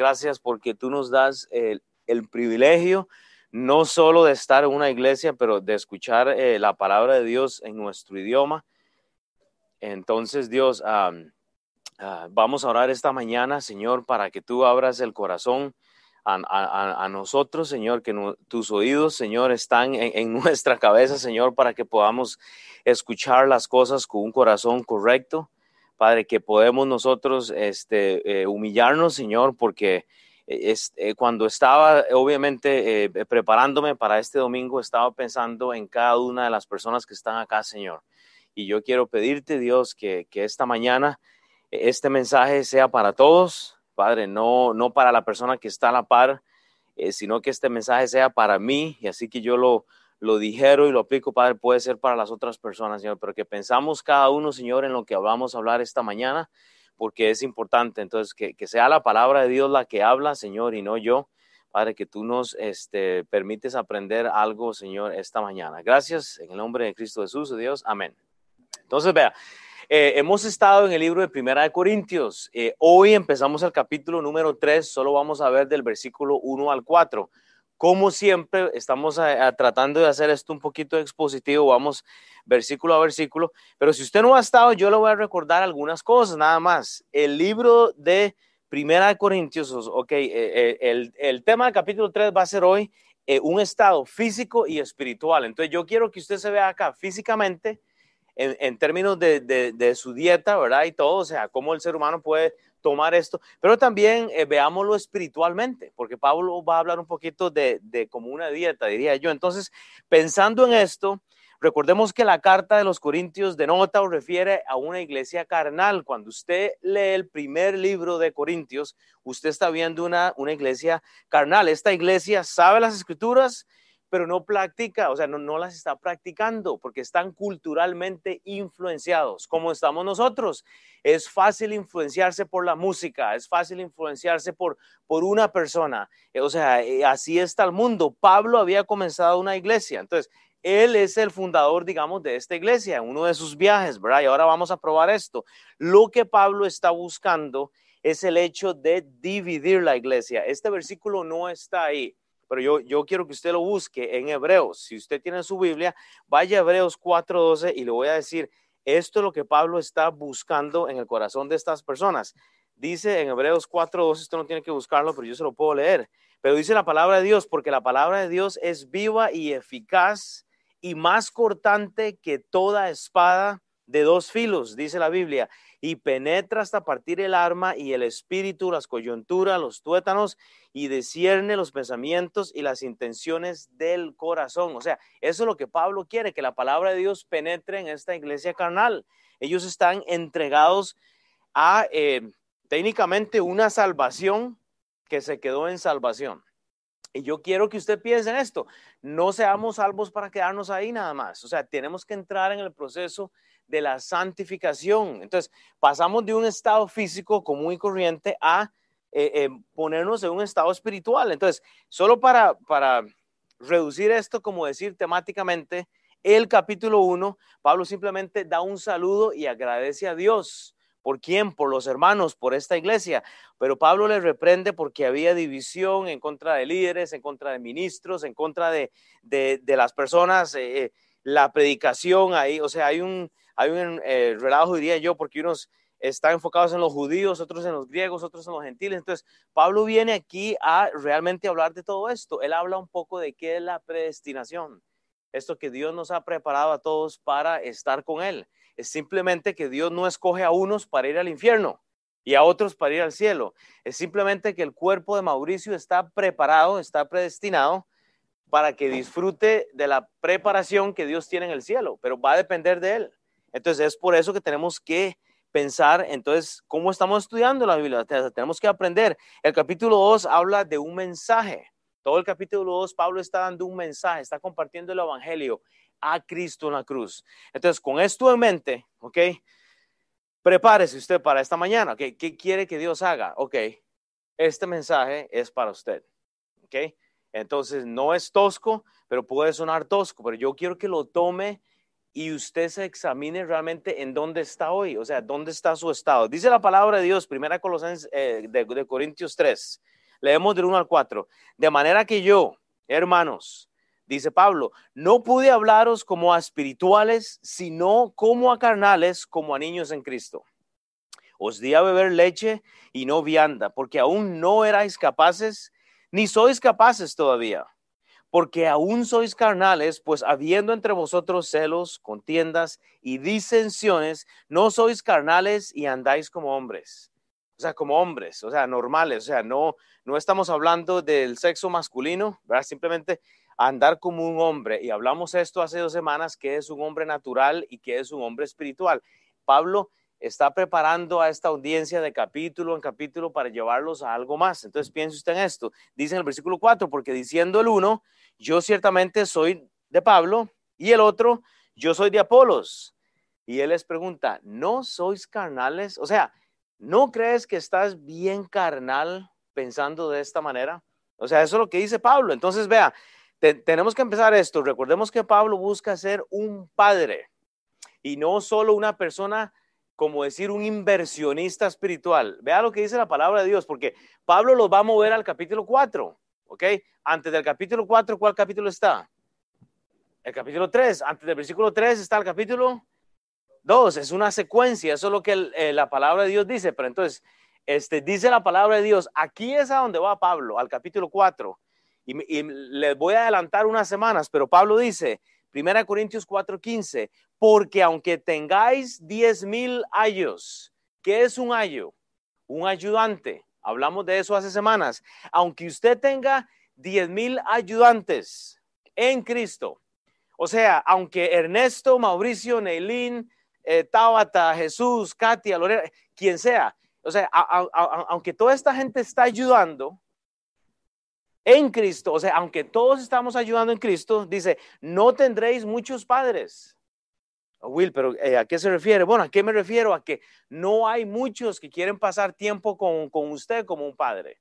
gracias porque tú nos das el, privilegio no solo de estar en una iglesia, pero de escuchar eh, la palabra de Dios en nuestro idioma. Entonces, Dios, ah, vamos a orar esta mañana, Señor, para que tú abras el corazón a, nosotros, Señor, que tus oídos, Señor, están en, nuestra cabeza, Señor, para que podamos escuchar las cosas con un corazón correcto. Padre, que podemos nosotros este, eh, humillarnos, Señor, porque este, cuando estaba, obviamente, eh, preparándome para este domingo, estaba pensando en cada una de las personas que están acá, Señor. Y yo quiero pedirte, Dios, que, esta mañana este mensaje sea para todos, Padre, no, no para la persona que está a la par, eh, sino que este mensaje sea para mí y así que yo lo, lo dijero y lo aplico, Padre, puede ser para las otras personas, Señor, pero que pensamos cada uno, Señor, en lo que vamos a hablar esta mañana, porque es importante. Entonces, que, sea la palabra de Dios la que habla, Señor, y no yo. Padre, que tú nos este, permites aprender algo, Señor, esta mañana. Gracias, en el nombre de Cristo Jesús, Dios. Amén. Entonces, vea, eh, hemos estado en el libro de Primera de Corintios. Eh, hoy empezamos el capítulo número 3, solo vamos a ver del versículo 1 al 4. Como siempre, estamos eh, tratando de hacer esto un poquito expositivo, vamos versículo a versículo, pero si usted no ha estado, yo le voy a recordar algunas cosas, nada más. El libro de Primera de Corintios, ok, el, el tema del capítulo 3 va a ser hoy un estado físico y espiritual. Entonces yo quiero que usted se vea acá físicamente, en, términos de, su dieta, ¿verdad? Y todo, o sea, cómo el ser humano puede tomar esto, pero también eh, veámoslo espiritualmente, porque Pablo va a hablar un poquito de, de como una dieta, diría yo. Entonces, pensando en esto, recordemos que la carta de los Corintios denota o refiere a una iglesia carnal. Cuando usted lee el primer libro de Corintios, usted está viendo una, una iglesia carnal. Esta iglesia sabe las escrituras, pero no practica, o sea, no, las está practicando porque están culturalmente influenciados, como estamos nosotros. Es fácil influenciarse por la música, es fácil influenciarse por, por una persona. Eh, o sea, eh, así está el mundo. Pablo había comenzado una iglesia, entonces él es el fundador, digamos, de esta iglesia, uno de sus viajes, ¿verdad? Y ahora vamos a probar esto. Lo que Pablo está buscando es el hecho de dividir la iglesia. Este versículo no está ahí pero yo, yo quiero que usted lo busque en Hebreos. Si usted tiene su Biblia, vaya a Hebreos 4.12 y le voy a decir, esto es lo que Pablo está buscando en el corazón de estas personas. Dice en Hebreos 4.12, esto no tiene que buscarlo, pero yo se lo puedo leer. Pero dice la palabra de Dios, porque la palabra de Dios es viva y eficaz y más cortante que toda espada de dos filos, dice la Biblia, y penetra hasta partir el arma y el espíritu, las coyunturas, los tuétanos, y descierne los pensamientos y las intenciones del corazón. O sea, eso es lo que Pablo quiere, que la palabra de Dios penetre en esta iglesia carnal. Ellos están entregados a eh, técnicamente una salvación que se quedó en salvación. Y yo quiero que usted piense en esto. No seamos salvos para quedarnos ahí nada más. O sea, tenemos que entrar en el proceso de la santificación. Entonces, pasamos de un estado físico común y corriente a eh, eh, ponernos en un estado espiritual. Entonces, solo para, para reducir esto, como decir temáticamente, el capítulo 1, Pablo simplemente da un saludo y agradece a Dios. ¿Por quién? Por los hermanos, por esta iglesia. Pero Pablo le reprende porque había división en contra de líderes, en contra de ministros, en contra de, de, las personas, eh, la predicación ahí. O sea, hay un, hay un relajo, diría yo, porque unos están enfocados en los judíos, otros en los griegos, otros en los gentiles. Entonces, Pablo viene aquí a realmente hablar de todo esto. Él habla un poco de qué es la predestinación. Esto que Dios nos ha preparado a todos para estar con Él. Es simplemente que Dios no escoge a unos para ir al infierno y a otros para ir al cielo. Es simplemente que el cuerpo de Mauricio está preparado, está predestinado para que disfrute de la preparación que Dios tiene en el cielo, pero va a depender de Él. Entonces es por eso que tenemos que pensar, entonces, ¿cómo estamos estudiando la Biblia? Tenemos que aprender. El capítulo 2 habla de un mensaje. Todo el capítulo 2, Pablo está dando un mensaje, está compartiendo el Evangelio a Cristo en la cruz. Entonces, con esto en mente, ¿ok? Prepárese usted para esta mañana, ¿ok? ¿Qué quiere que Dios haga? Ok, este mensaje es para usted, ¿ok? Entonces, no es tosco, pero puede sonar tosco, pero yo quiero que lo tome y usted se examine realmente en dónde está hoy, o sea, dónde está su estado. Dice la palabra de Dios, primera Colosenses eh, de, de Corintios 3, leemos del 1 al 4, de manera que yo, hermanos, dice Pablo, no pude hablaros como a espirituales, sino como a carnales, como a niños en Cristo. Os di a beber leche y no vianda, porque aún no erais capaces, ni sois capaces todavía porque aún sois carnales, pues habiendo entre vosotros celos, contiendas y disensiones, no sois carnales y andáis como hombres. O sea, como hombres, o sea, normales, o sea, no, no estamos hablando del sexo masculino, ¿verdad? Simplemente andar como un hombre. Y hablamos esto hace dos semanas, que es un hombre natural y que es un hombre espiritual. Pablo está preparando a esta audiencia de capítulo en capítulo para llevarlos a algo más. Entonces piense usted en esto. Dice en el versículo 4, porque diciendo el uno, yo ciertamente soy de Pablo y el otro, yo soy de Apolos. Y él les pregunta, ¿no sois carnales? O sea, ¿no crees que estás bien carnal pensando de esta manera? O sea, eso es lo que dice Pablo. Entonces, vea, tenemos que empezar esto. Recordemos que Pablo busca ser un padre y no solo una persona como decir un inversionista espiritual. Vea lo que dice la palabra de Dios, porque Pablo los va a mover al capítulo 4, ¿ok? Antes del capítulo 4, ¿cuál capítulo está? El capítulo 3. Antes del versículo 3 está el capítulo 2. Es una secuencia, eso es lo que eh, la palabra de Dios dice. Pero entonces, este, dice la palabra de Dios, aquí es a donde va Pablo, al capítulo 4. Y, y les voy a adelantar unas semanas, pero Pablo dice, Primera Corintios 4:15, porque aunque tengáis diez mil ayos, ¿qué es un ayo? Un ayudante. Hablamos de eso hace semanas. Aunque usted tenga diez mil ayudantes en Cristo, o sea, aunque Ernesto, Mauricio, Neilín, eh, Tabata, Jesús, Katia, Lorena, quien sea, o sea, aunque toda esta gente está ayudando, en Cristo, o sea, aunque todos estamos ayudando en Cristo, dice, no tendréis muchos padres. Will, pero eh, ¿a qué se refiere? Bueno, ¿a qué me refiero? A que no hay muchos que quieren pasar tiempo con, con usted como un padre.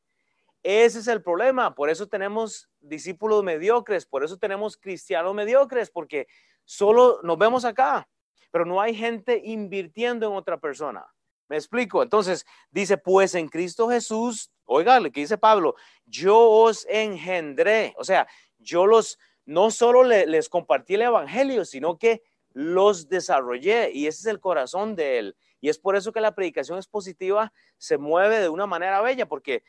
Ese es el problema. Por eso tenemos discípulos mediocres, por eso tenemos cristianos mediocres, porque solo nos vemos acá, pero no hay gente invirtiendo en otra persona. Me explico. Entonces dice, pues en Cristo Jesús, oiga lo que dice Pablo, yo os engendré. O sea, yo los, no solo les compartí el Evangelio, sino que los desarrollé y ese es el corazón de él. Y es por eso que la predicación expositiva se mueve de una manera bella, porque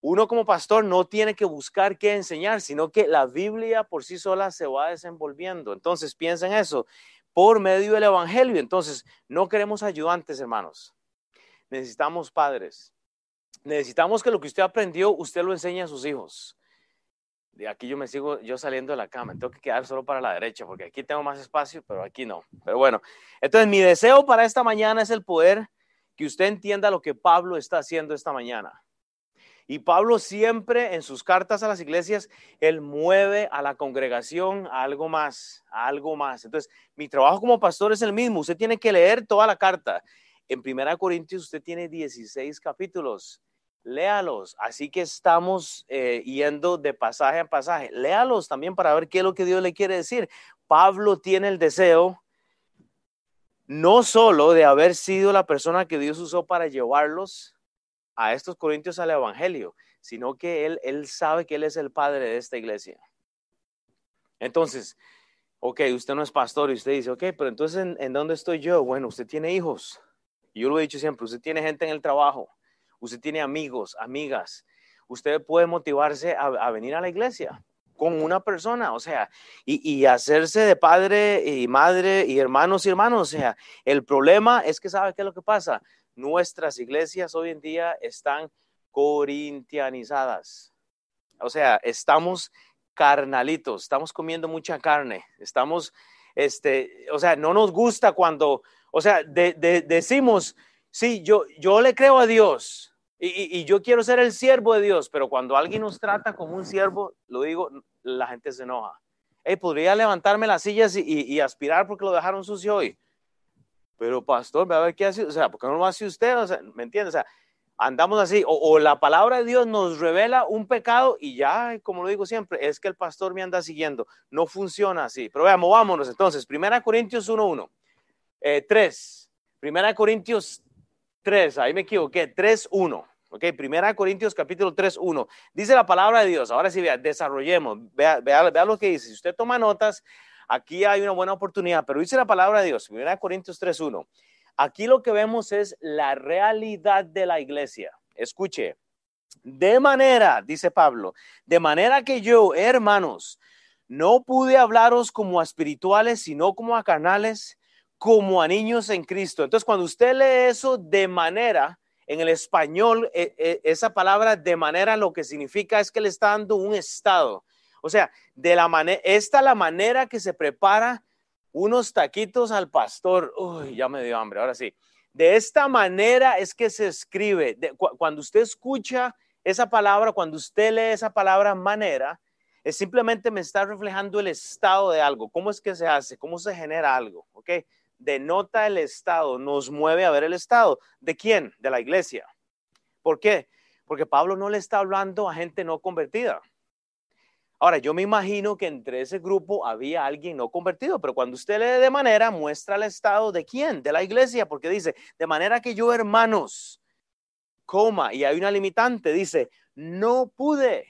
uno como pastor no tiene que buscar qué enseñar, sino que la Biblia por sí sola se va desenvolviendo. Entonces piensa en eso, por medio del Evangelio. Entonces, no queremos ayudantes, hermanos necesitamos padres. Necesitamos que lo que usted aprendió, usted lo enseñe a sus hijos. Aquí yo me sigo yo saliendo de la cama, tengo que quedar solo para la derecha porque aquí tengo más espacio, pero aquí no. Pero bueno, entonces mi deseo para esta mañana es el poder que usted entienda lo que Pablo está haciendo esta mañana. Y Pablo siempre en sus cartas a las iglesias, él mueve a la congregación algo más, algo más. Entonces, mi trabajo como pastor es el mismo. Usted tiene que leer toda la carta en Primera Corintios usted tiene 16 capítulos. Léalos. Así que estamos eh, yendo de pasaje a pasaje. Léalos también para ver qué es lo que Dios le quiere decir. Pablo tiene el deseo no solo de haber sido la persona que Dios usó para llevarlos a estos corintios al Evangelio, sino que él, él sabe que Él es el padre de esta iglesia. Entonces, ok, usted no es pastor y usted dice, ok, pero entonces ¿en, en dónde estoy yo? Bueno, usted tiene hijos yo lo he dicho siempre, usted tiene gente en el trabajo, usted tiene amigos, amigas, usted puede motivarse a, venir a la iglesia con una persona, o sea, y, hacerse de padre y madre y hermanos y hermanos, o sea, el problema es que sabe qué es lo que pasa, nuestras iglesias hoy en día están corintianizadas, o sea, estamos carnalitos, estamos comiendo mucha carne, estamos, este, o sea, no nos gusta cuando o sea, decimos, sí, yo, yo le creo a Dios y, yo quiero ser el siervo de Dios, pero cuando alguien nos trata como un siervo, lo digo, la gente se enoja. Hey, podría levantarme las sillas y, aspirar porque lo dejaron sucio hoy. Pero pastor, ve a ver qué hace, o sea, ¿por qué no lo hace usted? O sea, ¿me entiende? O sea, andamos así, o, la palabra de Dios nos revela un pecado y ya, como lo digo siempre, es que el pastor me anda siguiendo. No funciona así. Pero veamos, vámonos entonces. Primera Corintios 1.1. Eh, 3. Primera Corintios 3, ahí me equivoqué, 3.1. Ok, Primera Corintios capítulo 3.1. Dice la palabra de Dios. Ahora sí, vea, desarrollemos. Vea, vea, vea lo que dice. Si usted toma notas, aquí hay una buena oportunidad, pero dice la palabra de Dios. Primera Corintios 3.1. Aquí lo que vemos es la realidad de la iglesia. Escuche, de manera, dice Pablo, de manera que yo, hermanos, no pude hablaros como a espirituales, sino como a carnales, como a niños en Cristo. Entonces, cuando usted lee eso de manera, en el español, e, e, esa palabra de manera lo que significa es que le está dando un estado. O sea, de la manera, esta es la manera que se prepara unos taquitos al pastor. Uy, ya me dio hambre, ahora sí. De esta manera es que se escribe. cuando usted escucha esa palabra, cuando usted lee esa palabra manera, es simplemente me está reflejando el estado de algo. ¿Cómo es que se hace? ¿Cómo se genera algo? ¿Ok? Denota el estado, nos mueve a ver el estado. ¿De quién? De la iglesia. ¿Por qué? Porque Pablo no le está hablando a gente no convertida. Ahora, yo me imagino que entre ese grupo había alguien no convertido, pero cuando usted lee de manera, muestra el estado de quién, de la iglesia, porque dice, de manera que yo, hermanos, coma, y hay una limitante, dice, no pude.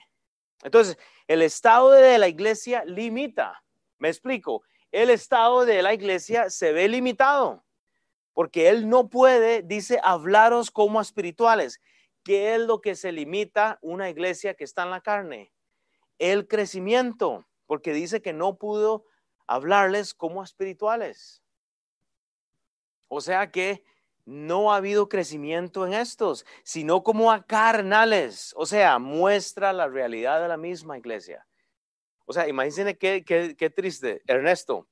Entonces, el estado de la iglesia limita. Me explico, el estado de la iglesia se ve limitado, porque él no puede, dice, hablaros como espirituales. ¿Qué es lo que se limita una iglesia que está en la carne? el crecimiento, porque dice que no pudo hablarles como espirituales. O sea que no ha habido crecimiento en estos, sino como a carnales. O sea, muestra la realidad de la misma iglesia. O sea, imagínense qué, qué, triste. Ernesto,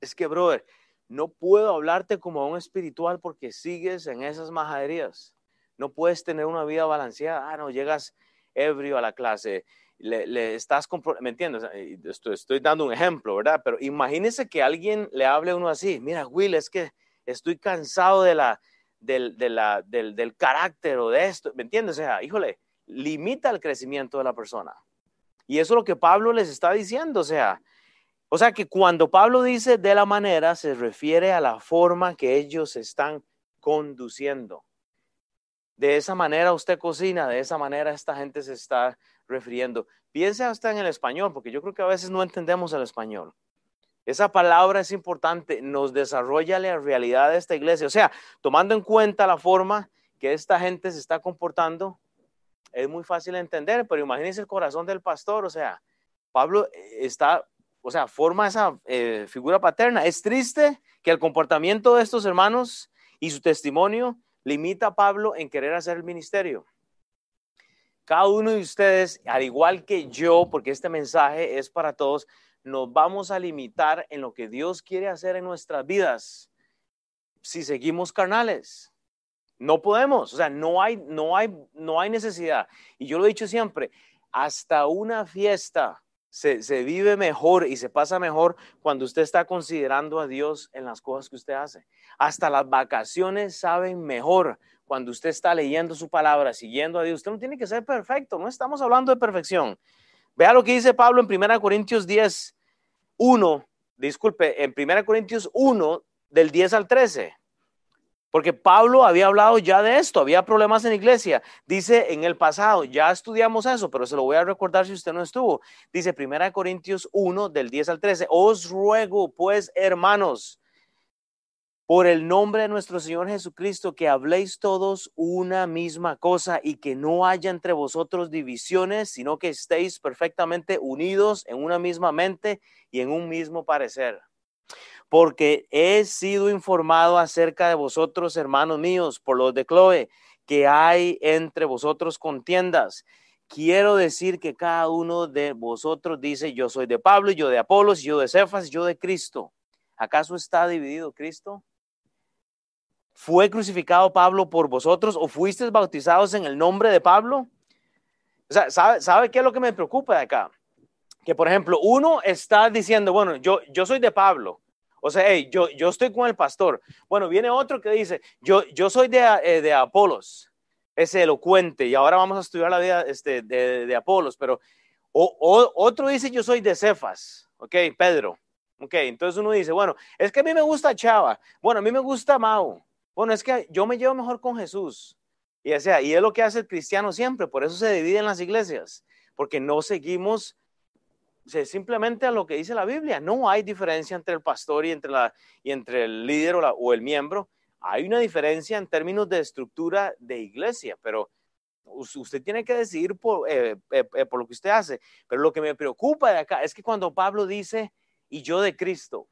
es que, brother, no puedo hablarte como a un espiritual porque sigues en esas majaderías. No puedes tener una vida balanceada. Ah, no, llegas ebrio a la clase le, estás, ¿me entiendes? Estoy, dando un ejemplo, ¿verdad? Pero imagínese que alguien le hable a uno así, mira, Will, es que estoy cansado de la, del, del, del carácter o de esto, ¿me entiendes? O sea, híjole, limita el crecimiento de la persona. Y eso es lo que Pablo les está diciendo, o sea, o sea que cuando Pablo dice de la manera, se refiere a la forma que ellos están conduciendo. De esa manera usted cocina, de esa manera esta gente se está refiriendo. Piense hasta en el español, porque yo creo que a veces no entendemos el español. Esa palabra es importante, nos desarrolla la realidad de esta iglesia. O sea, tomando en cuenta la forma que esta gente se está comportando, es muy fácil de entender, pero imagínense el corazón del pastor. O sea, Pablo está, o sea, forma esa eh, figura paterna. Es triste que el comportamiento de estos hermanos y su testimonio limita a Pablo en querer hacer el ministerio. Cada uno de ustedes, al igual que yo, porque este mensaje es para todos, nos vamos a limitar en lo que Dios quiere hacer en nuestras vidas si seguimos carnales. No podemos, o sea, no hay, no hay, no hay necesidad. Y yo lo he dicho siempre, hasta una fiesta se, se, vive mejor y se pasa mejor cuando usted está considerando a Dios en las cosas que usted hace. Hasta las vacaciones saben mejor cuando usted está leyendo su palabra, siguiendo a Dios. Usted no tiene que ser perfecto, no estamos hablando de perfección. Vea lo que dice Pablo en 1 Corintios 10, 1, disculpe, en 1 Corintios 1, del 10 al 13. Porque Pablo había hablado ya de esto, había problemas en iglesia. Dice en el pasado, ya estudiamos eso, pero se lo voy a recordar si usted no estuvo. Dice 1 Corintios 1, del 10 al 13, os ruego pues, hermanos, por el nombre de nuestro Señor Jesucristo, que habléis todos una misma cosa y que no haya entre vosotros divisiones, sino que estéis perfectamente unidos en una misma mente y en un mismo parecer. Porque he sido informado acerca de vosotros, hermanos míos, por los de Chloe, que hay entre vosotros contiendas. Quiero decir que cada uno de vosotros dice, yo soy de Pablo, yo de Apolos, yo de Cefas, yo de Cristo. ¿Acaso está dividido Cristo? ¿Fue crucificado Pablo por vosotros o fuisteis bautizados en el nombre de Pablo? O sea, ¿sabe, ¿sabe qué es lo que me preocupa de acá? Que, por ejemplo, uno está diciendo, bueno, yo, yo soy de Pablo. O sea, hey, yo, yo estoy con el pastor. Bueno, viene otro que dice, yo, yo soy de, eh, de Apolos. es elocuente y ahora vamos a estudiar la vida este, de, Apolos, pero otro dice yo soy de Cefas, ok, Pedro, ok, entonces uno dice, bueno, es que a mí me gusta Chava, bueno, a mí me gusta Mao, bueno, es que yo me llevo mejor con Jesús, y, sea, y es lo que hace el cristiano siempre, por eso se dividen las iglesias, porque no seguimos simplemente a lo que dice la Biblia. No hay diferencia entre el pastor y entre, la, y entre el líder o, el miembro. Hay una diferencia en términos de estructura de iglesia, pero usted tiene que decidir por, eh, eh, eh, por lo que usted hace. Pero lo que me preocupa de acá es que cuando Pablo dice, y yo de Cristo,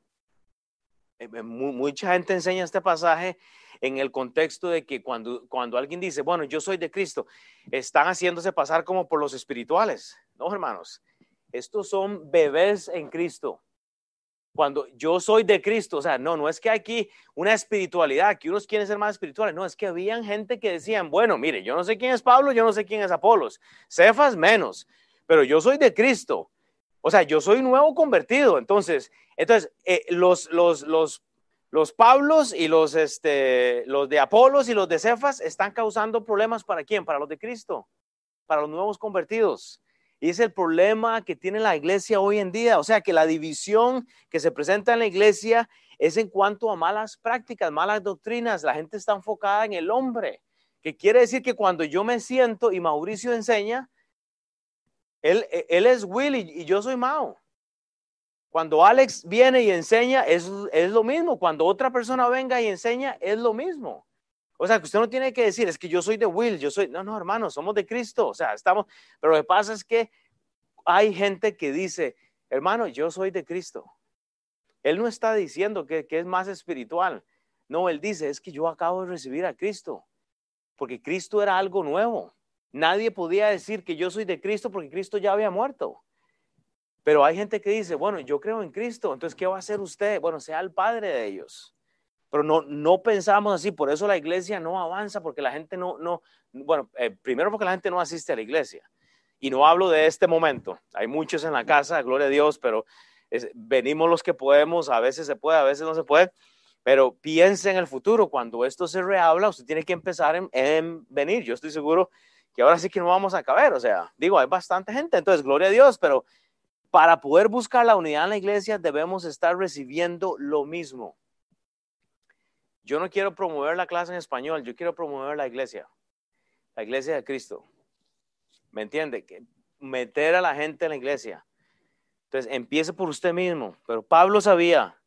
mucha gente enseña este pasaje en el contexto de que cuando, cuando alguien dice, bueno, yo soy de Cristo, están haciéndose pasar como por los espirituales. No, hermanos, estos son bebés en Cristo. Cuando yo soy de Cristo, o sea, no, no es que aquí una espiritualidad, que unos quieren ser más espirituales, no, es que habían gente que decían, bueno, mire, yo no sé quién es Pablo, yo no sé quién es Apolos, Cefas menos, pero yo soy de Cristo. O sea, yo soy nuevo convertido. Entonces, entonces eh, los, los, los, los Pablos y los, este, los de Apolos y los de Cefas están causando problemas para quién? Para los de Cristo, para los nuevos convertidos. Y es el problema que tiene la iglesia hoy en día. O sea, que la división que se presenta en la iglesia es en cuanto a malas prácticas, malas doctrinas. La gente está enfocada en el hombre, que quiere decir que cuando yo me siento y Mauricio enseña, él, él es Willy y yo soy Mao. Cuando Alex viene y enseña, es, es lo mismo. Cuando otra persona venga y enseña, es lo mismo. O sea, que usted no tiene que decir, es que yo soy de Will, yo soy, no, no, hermano, somos de Cristo. O sea, estamos, pero lo que pasa es que hay gente que dice, hermano, yo soy de Cristo. Él no está diciendo que, que es más espiritual. No, él dice, es que yo acabo de recibir a Cristo, porque Cristo era algo nuevo. Nadie podía decir que yo soy de Cristo porque Cristo ya había muerto. Pero hay gente que dice, bueno, yo creo en Cristo, entonces, ¿qué va a hacer usted? Bueno, sea el padre de ellos pero no, no pensamos así, por eso la iglesia no avanza, porque la gente no, no bueno, eh, primero porque la gente no asiste a la iglesia. Y no hablo de este momento, hay muchos en la casa, gloria a Dios, pero venimos los que podemos, a veces se puede, a veces no se puede, pero piense en el futuro, cuando esto se rehabla, usted tiene que empezar en, en venir. Yo estoy seguro que ahora sí que no vamos a caber, o sea, digo, hay bastante gente, entonces, gloria a Dios, pero para poder buscar la unidad en la iglesia debemos estar recibiendo lo mismo. Yo no quiero promover la clase en español, yo quiero promover la iglesia, la iglesia de Cristo. ¿Me entiende? Que meter a la gente en la iglesia. Entonces, empiece por usted mismo. Pero Pablo sabía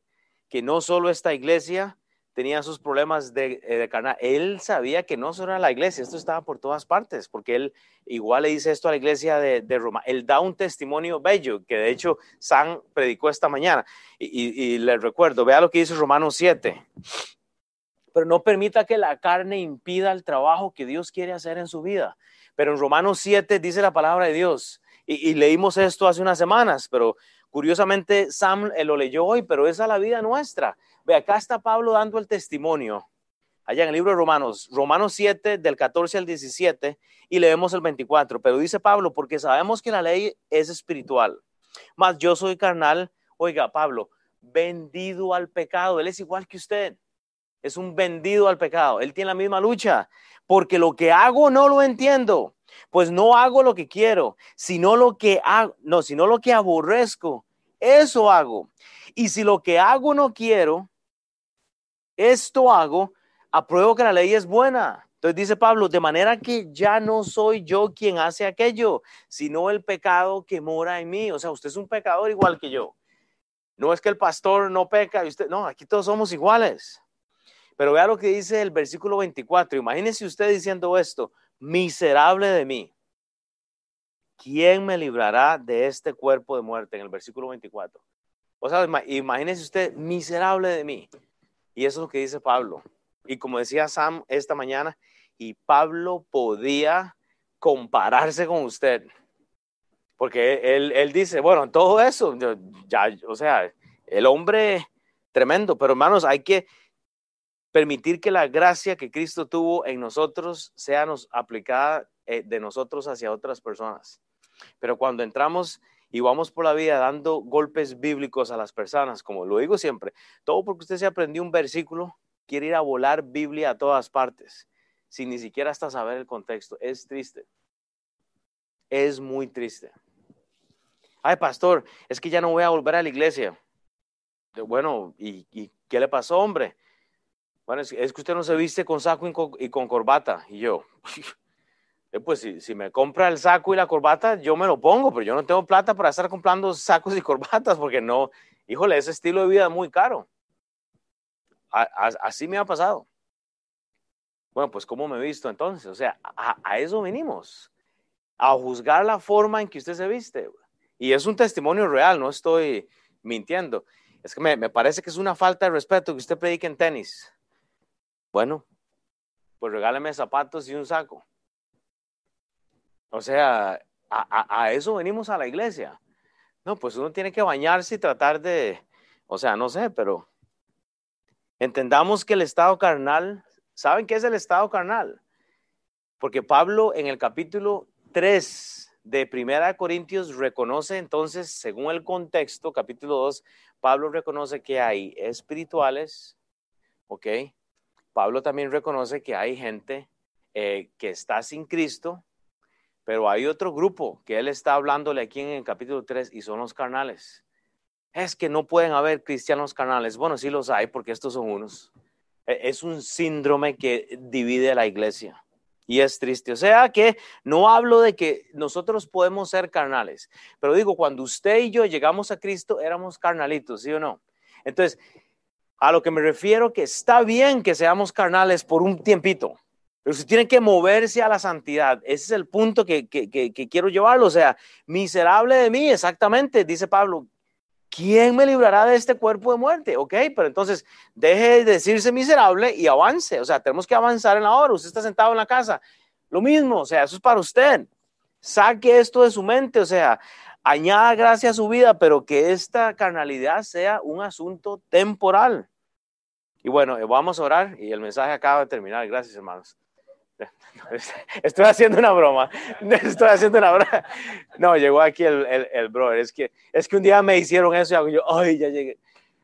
que no solo esta iglesia tenía sus problemas de, eh, de carnal, él sabía que no solo era la iglesia, esto estaba por todas partes, porque él igual le dice esto a la iglesia de, Roma. Él da un testimonio bello, que de hecho San predicó esta mañana. Y, y le recuerdo, vea lo que dice Romanos 7 pero no permita que la carne impida el trabajo que Dios quiere hacer en su vida. Pero en Romanos 7 dice la palabra de Dios, y, leímos esto hace unas semanas, pero curiosamente Sam eh, lo leyó hoy, pero esa es la vida nuestra. Ve, acá está Pablo dando el testimonio, allá en el libro de Romanos, Romanos 7 del 14 al 17, y leemos el 24, pero dice Pablo, porque sabemos que la ley es espiritual, mas yo soy carnal, oiga, Pablo, vendido al pecado, él es igual que usted es un vendido al pecado. Él tiene la misma lucha, porque lo que hago no lo entiendo, pues no hago lo que quiero, sino lo que hago, no, sino lo que aborrezco. Eso hago. Y si lo que hago no quiero, esto hago, apruebo que la ley es buena. Entonces dice Pablo, de manera que ya no soy yo quien hace aquello, sino el pecado que mora en mí. O sea, usted es un pecador igual que yo. No es que el pastor no peca usted, no, aquí todos somos iguales. Pero vea lo que dice el versículo 24. Imagínese usted diciendo esto, miserable de mí. ¿Quién me librará de este cuerpo de muerte? En el versículo 24. O sea, imagínese usted, miserable de mí. Y eso es lo que dice Pablo. Y como decía Sam esta mañana, y Pablo podía compararse con usted. Porque él, él dice, bueno, todo eso, ya, o sea, el hombre tremendo, pero hermanos, hay que, permitir que la gracia que Cristo tuvo en nosotros sea aplicada eh, de nosotros hacia otras personas. Pero cuando entramos y vamos por la vida dando golpes bíblicos a las personas, como lo digo siempre, todo porque usted se aprendió un versículo, quiere ir a volar Biblia a todas partes. sin ni siquiera hasta saber el contexto. Es triste. Es muy triste. Ay, pastor, es que ya no voy a volver a la iglesia. Bueno, ¿y, qué le pasó, hombre? Bueno, es, que usted no se viste con saco y con, corbata. Y yo, eh, pues si, si, me compra el saco y la corbata, yo me lo pongo, pero yo no tengo plata para estar comprando sacos y corbatas porque no, híjole, ese estilo de vida es muy caro. así me ha pasado. Bueno, pues ¿cómo me he visto entonces? O sea, a, eso venimos, a juzgar la forma en que usted se viste. Y es un testimonio real, no estoy mintiendo. Es que me, parece que es una falta de respeto que usted predique en tenis. Bueno, pues regáleme zapatos y un saco. O sea, a, eso venimos a la iglesia. No, pues uno tiene que bañarse y tratar de, o sea, no sé, pero entendamos que el estado carnal, ¿saben qué es el estado carnal? Porque Pablo en el capítulo 3 de Primera Corintios reconoce entonces, según el contexto, capítulo 2, Pablo reconoce que hay espirituales, ¿ok? Pablo también reconoce que hay gente eh, que está sin Cristo, pero hay otro grupo que él está hablándole aquí en el capítulo 3 y son los carnales. Es que no pueden haber cristianos carnales. Bueno, sí los hay porque estos son unos. E, es un síndrome que divide a la iglesia y es triste. O sea que no hablo de que nosotros podemos ser carnales, pero digo, cuando usted y yo llegamos a Cristo éramos carnalitos, ¿sí o no? Entonces, a lo que me refiero que está bien que seamos carnales por un tiempito, pero usted tiene que moverse a la santidad. Ese es el punto que, que, que quiero llevarlo. O sea, miserable de mí, exactamente, dice Pablo, ¿quién me librará de este cuerpo de muerte? Ok, pero entonces deje de decirse miserable y avance. O sea, tenemos que avanzar en la hora. Usted está sentado en la casa. Lo mismo, o sea, eso es para usted. Saque esto de su mente, o sea, añada gracia a su vida, pero que esta carnalidad sea un asunto temporal. Y bueno, vamos a orar y el mensaje acaba de terminar. Gracias, hermanos. Estoy haciendo una broma. Estoy haciendo una broma. No, llegó aquí el, el, el brother. Es que, es que un día me hicieron eso y yo, ay, ya llegué.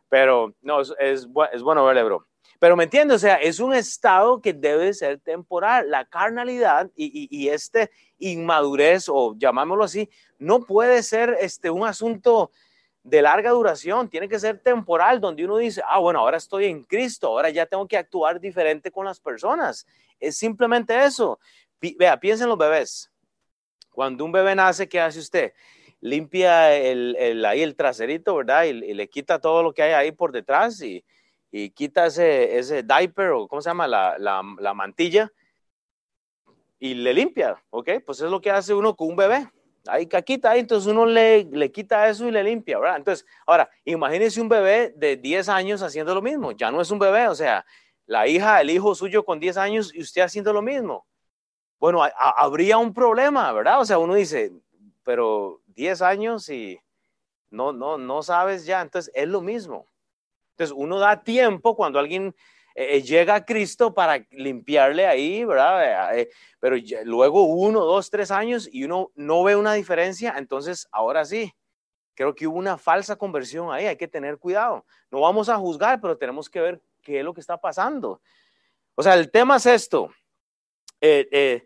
Pero no, es, es, es bueno verle, bro. Pero me entiende, o sea, es un estado que debe ser temporal. La carnalidad y, y, y este inmadurez, o llamámoslo así, no puede ser este, un asunto de larga duración, tiene que ser temporal, donde uno dice, ah, bueno, ahora estoy en Cristo, ahora ya tengo que actuar diferente con las personas. Es simplemente eso. Vea, piensen los bebés. Cuando un bebé nace, ¿qué hace usted? Limpia el, ahí el traserito, ¿verdad? Y, le quita todo lo que hay ahí por detrás y, quita ese, ese diaper o, ¿cómo se llama? La, la mantilla y le limpia, ¿ok? Pues es lo que hace uno con un bebé hay caquita ahí, entonces uno le, le quita eso y le limpia, ¿verdad? Entonces, ahora, imagínese un bebé de 10 años haciendo lo mismo, ya no es un bebé, o sea, la hija, el hijo suyo con 10 años y usted haciendo lo mismo. Bueno, habría un problema, ¿verdad? O sea, uno dice, pero 10 años y no, no, no sabes ya, entonces es lo mismo. Entonces, uno da tiempo cuando alguien eh, eh, llega a Cristo para limpiarle ahí, ¿verdad? Eh, pero luego uno, dos, tres años y uno no ve una diferencia, entonces ahora sí, creo que hubo una falsa conversión ahí, hay que tener cuidado. No vamos a juzgar, pero tenemos que ver qué es lo que está pasando. O sea, el tema es esto. en,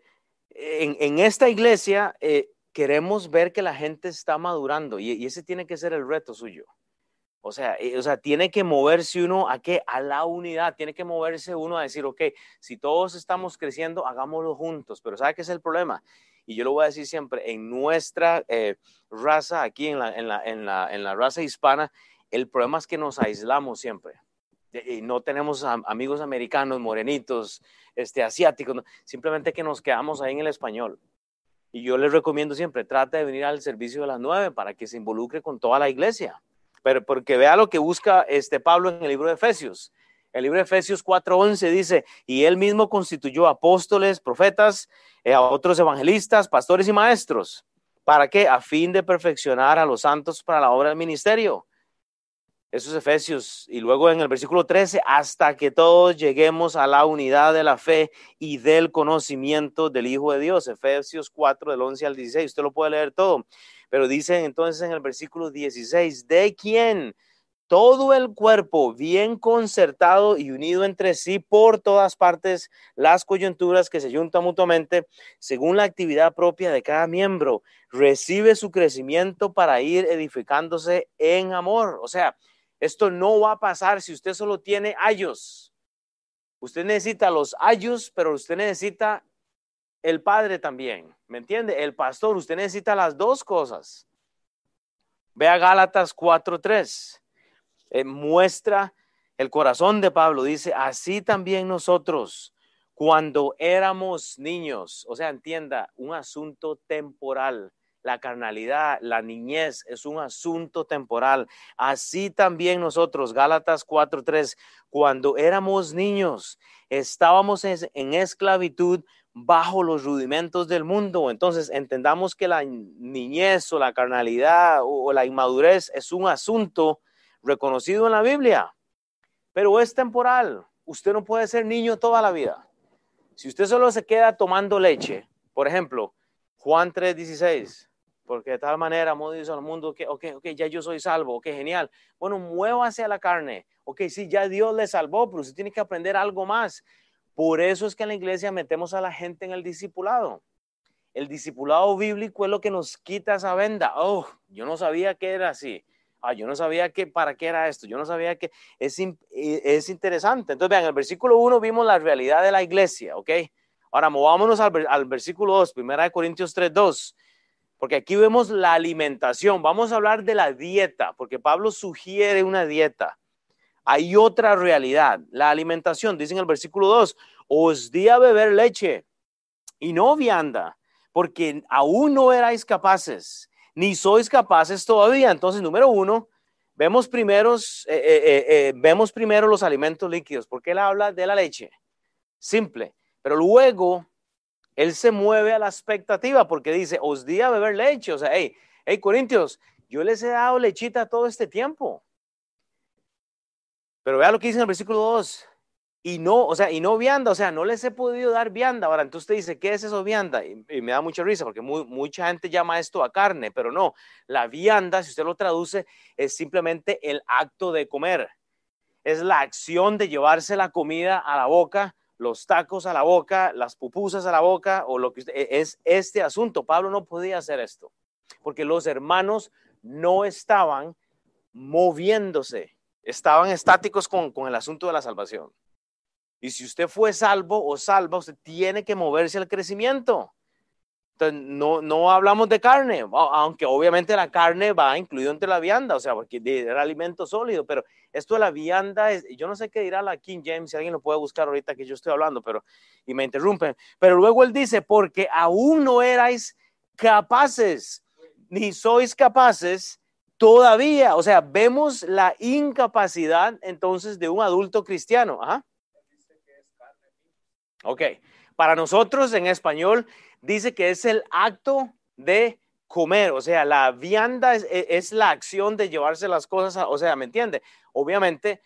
en, esta iglesia queremos ver que la gente está madurando y ese tiene que ser el reto suyo. O sea, eh, o sea, tiene que moverse uno a qué? A la unidad, tiene que moverse uno a decir, ok, si todos estamos creciendo, hagámoslo juntos, pero ¿sabe qué es el problema? Y yo lo voy a decir siempre, en nuestra eh, raza, aquí en la, en, la, en, la, en la raza hispana, el problema es que nos aislamos siempre. Y no tenemos amigos americanos, morenitos, este, asiáticos, simplemente que nos quedamos ahí en el español. Y yo les recomiendo siempre, trate de venir al servicio de las nueve para que se involucre con toda la iglesia pero porque vea lo que busca este Pablo en el libro de Efesios. El libro de Efesios 4:11 dice, y él mismo constituyó apóstoles, profetas, eh, a otros evangelistas, pastores y maestros. ¿Para qué? A fin de perfeccionar a los santos para la obra del ministerio. Esos Efesios. Y luego en el versículo 13, hasta que todos lleguemos a la unidad de la fe y del conocimiento del Hijo de Dios. Efesios 4 del 11 al 16. Usted lo puede leer todo. Pero dice entonces en el versículo 16, ¿de quién todo el cuerpo bien concertado y unido entre sí por todas partes, las coyunturas que se juntan mutuamente según la actividad propia de cada miembro, recibe su crecimiento para ir edificándose en amor. O sea, esto no va a pasar si usted solo tiene ayos. Usted necesita los ayos, pero usted necesita el padre también. ¿Me entiende? El pastor, usted necesita las dos cosas. Vea Gálatas 4:3 eh, muestra el corazón de Pablo. Dice, así también nosotros, cuando éramos niños, o sea, entienda, un asunto temporal. La carnalidad, la niñez es un asunto temporal. Así también nosotros, Gálatas 4:3, cuando éramos niños, estábamos en esclavitud bajo los rudimentos del mundo. Entonces, entendamos que la niñez o la carnalidad o la inmadurez es un asunto reconocido en la Biblia, pero es temporal. Usted no puede ser niño toda la vida. Si usted solo se queda tomando leche, por ejemplo, Juan 3:16, porque de tal manera amó Dios al mundo que, ok, ok, ya yo soy salvo, ok, genial. Bueno, muévase a la carne. Ok, sí, ya Dios le salvó, pero usted tiene que aprender algo más. Por eso es que en la iglesia metemos a la gente en el discipulado. El discipulado bíblico es lo que nos quita esa venda. Oh, yo no sabía que era así ah, yo no sabía que, para qué era esto, yo no sabía que es, eh, es interesante. Entonces, vean, en el versículo 1 vimos la realidad de la iglesia, ¿ok? Ahora, movámonos al, al versículo 2, primera de Corintios 3, 2, porque aquí vemos la alimentación. Vamos a hablar de la dieta, porque Pablo sugiere una dieta. Hay otra realidad, la alimentación. Dice en el versículo 2, os di a beber leche y no vianda, porque aún no erais capaces ni sois capaces todavía. Entonces, número uno, vemos, primeros, eh, eh, eh, vemos primero los alimentos líquidos, porque él habla de la leche. Simple. Pero luego, él se mueve a la expectativa porque dice, os di a beber leche. O sea, hey, hey, Corintios, yo les he dado lechita todo este tiempo. Pero vea lo que dice en el versículo 2 y no, o sea, y no vianda, o sea, no les he podido dar vianda. Ahora, entonces usted dice, ¿qué es eso vianda? Y, me da mucha risa porque mucha gente llama esto a carne, pero no, la vianda, si usted lo traduce, es simplemente el acto de comer. Es la acción de llevarse la comida a la boca, los tacos a la boca, las pupusas a la boca, o lo que usted, e, es este asunto. Pablo no podía hacer esto, porque los hermanos no estaban moviéndose, estaban estáticos con, con el asunto de la salvación. Y si usted fue salvo o salva, usted tiene que moverse al crecimiento. Entonces, no, no hablamos de carne, aunque obviamente la carne va incluido entre la vianda, o sea, porque era alimento sólido, pero esto de la vianda, es, yo no sé qué dirá la King James, si alguien lo puede buscar ahorita que yo estoy hablando, pero, y me interrumpen, pero luego él dice, porque aún no erais capaces, ni sois capaces todavía, o sea, vemos la incapacidad entonces de un adulto cristiano. Ajá. Ok, para nosotros en español dice que es el acto de comer, o sea, la vianda es, e, la acción de llevarse las cosas, o sea, ¿me entiende? Obviamente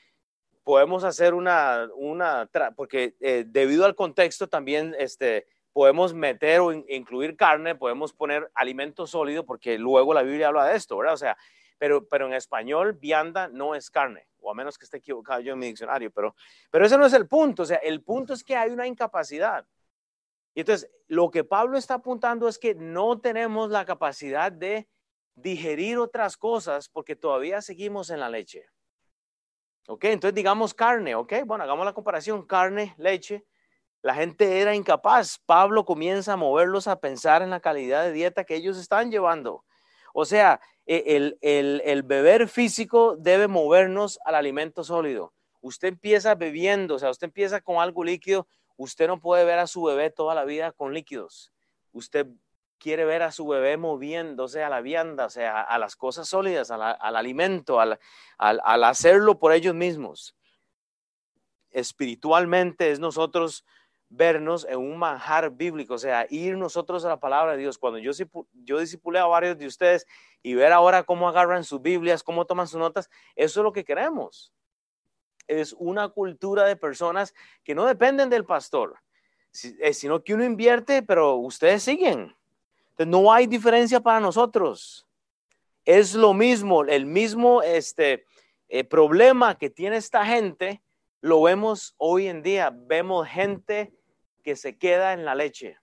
podemos hacer una, una porque eh, debido al contexto también este, podemos meter o incluir carne, podemos poner alimento sólido, porque luego la Biblia habla de esto, ¿verdad? O sea, pero, pero en español vianda no es carne o a menos que esté equivocado yo en mi diccionario, pero, pero ese no es el punto, o sea, el punto es que hay una incapacidad. Y entonces, lo que Pablo está apuntando es que no tenemos la capacidad de digerir otras cosas porque todavía seguimos en la leche. ¿Ok? Entonces, digamos carne, ¿ok? Bueno, hagamos la comparación, carne, leche. La gente era incapaz. Pablo comienza a moverlos a pensar en la calidad de dieta que ellos están llevando. O sea, e, el, beber físico debe movernos al alimento sólido. Usted empieza bebiendo, o sea, usted empieza con algo líquido, usted no puede ver a su bebé toda la vida con líquidos. Usted quiere ver a su bebé moviéndose a la vianda, o sea, a, las cosas sólidas, al alimento, al, al hacerlo por ellos mismos. Espiritualmente es nosotros vernos en un manjar bíblico, o sea, ir nosotros a la palabra de Dios. Cuando yo, yo disipulé a varios de ustedes y ver ahora cómo agarran sus Biblias, cómo toman sus notas, eso es lo que queremos. Es una cultura de personas que no dependen del pastor, eh, sino que uno invierte, pero ustedes siguen. Entonces, no hay diferencia para nosotros. Es lo mismo, el mismo, este, el problema que tiene esta gente lo vemos hoy en día. Vemos gente que se queda en la leche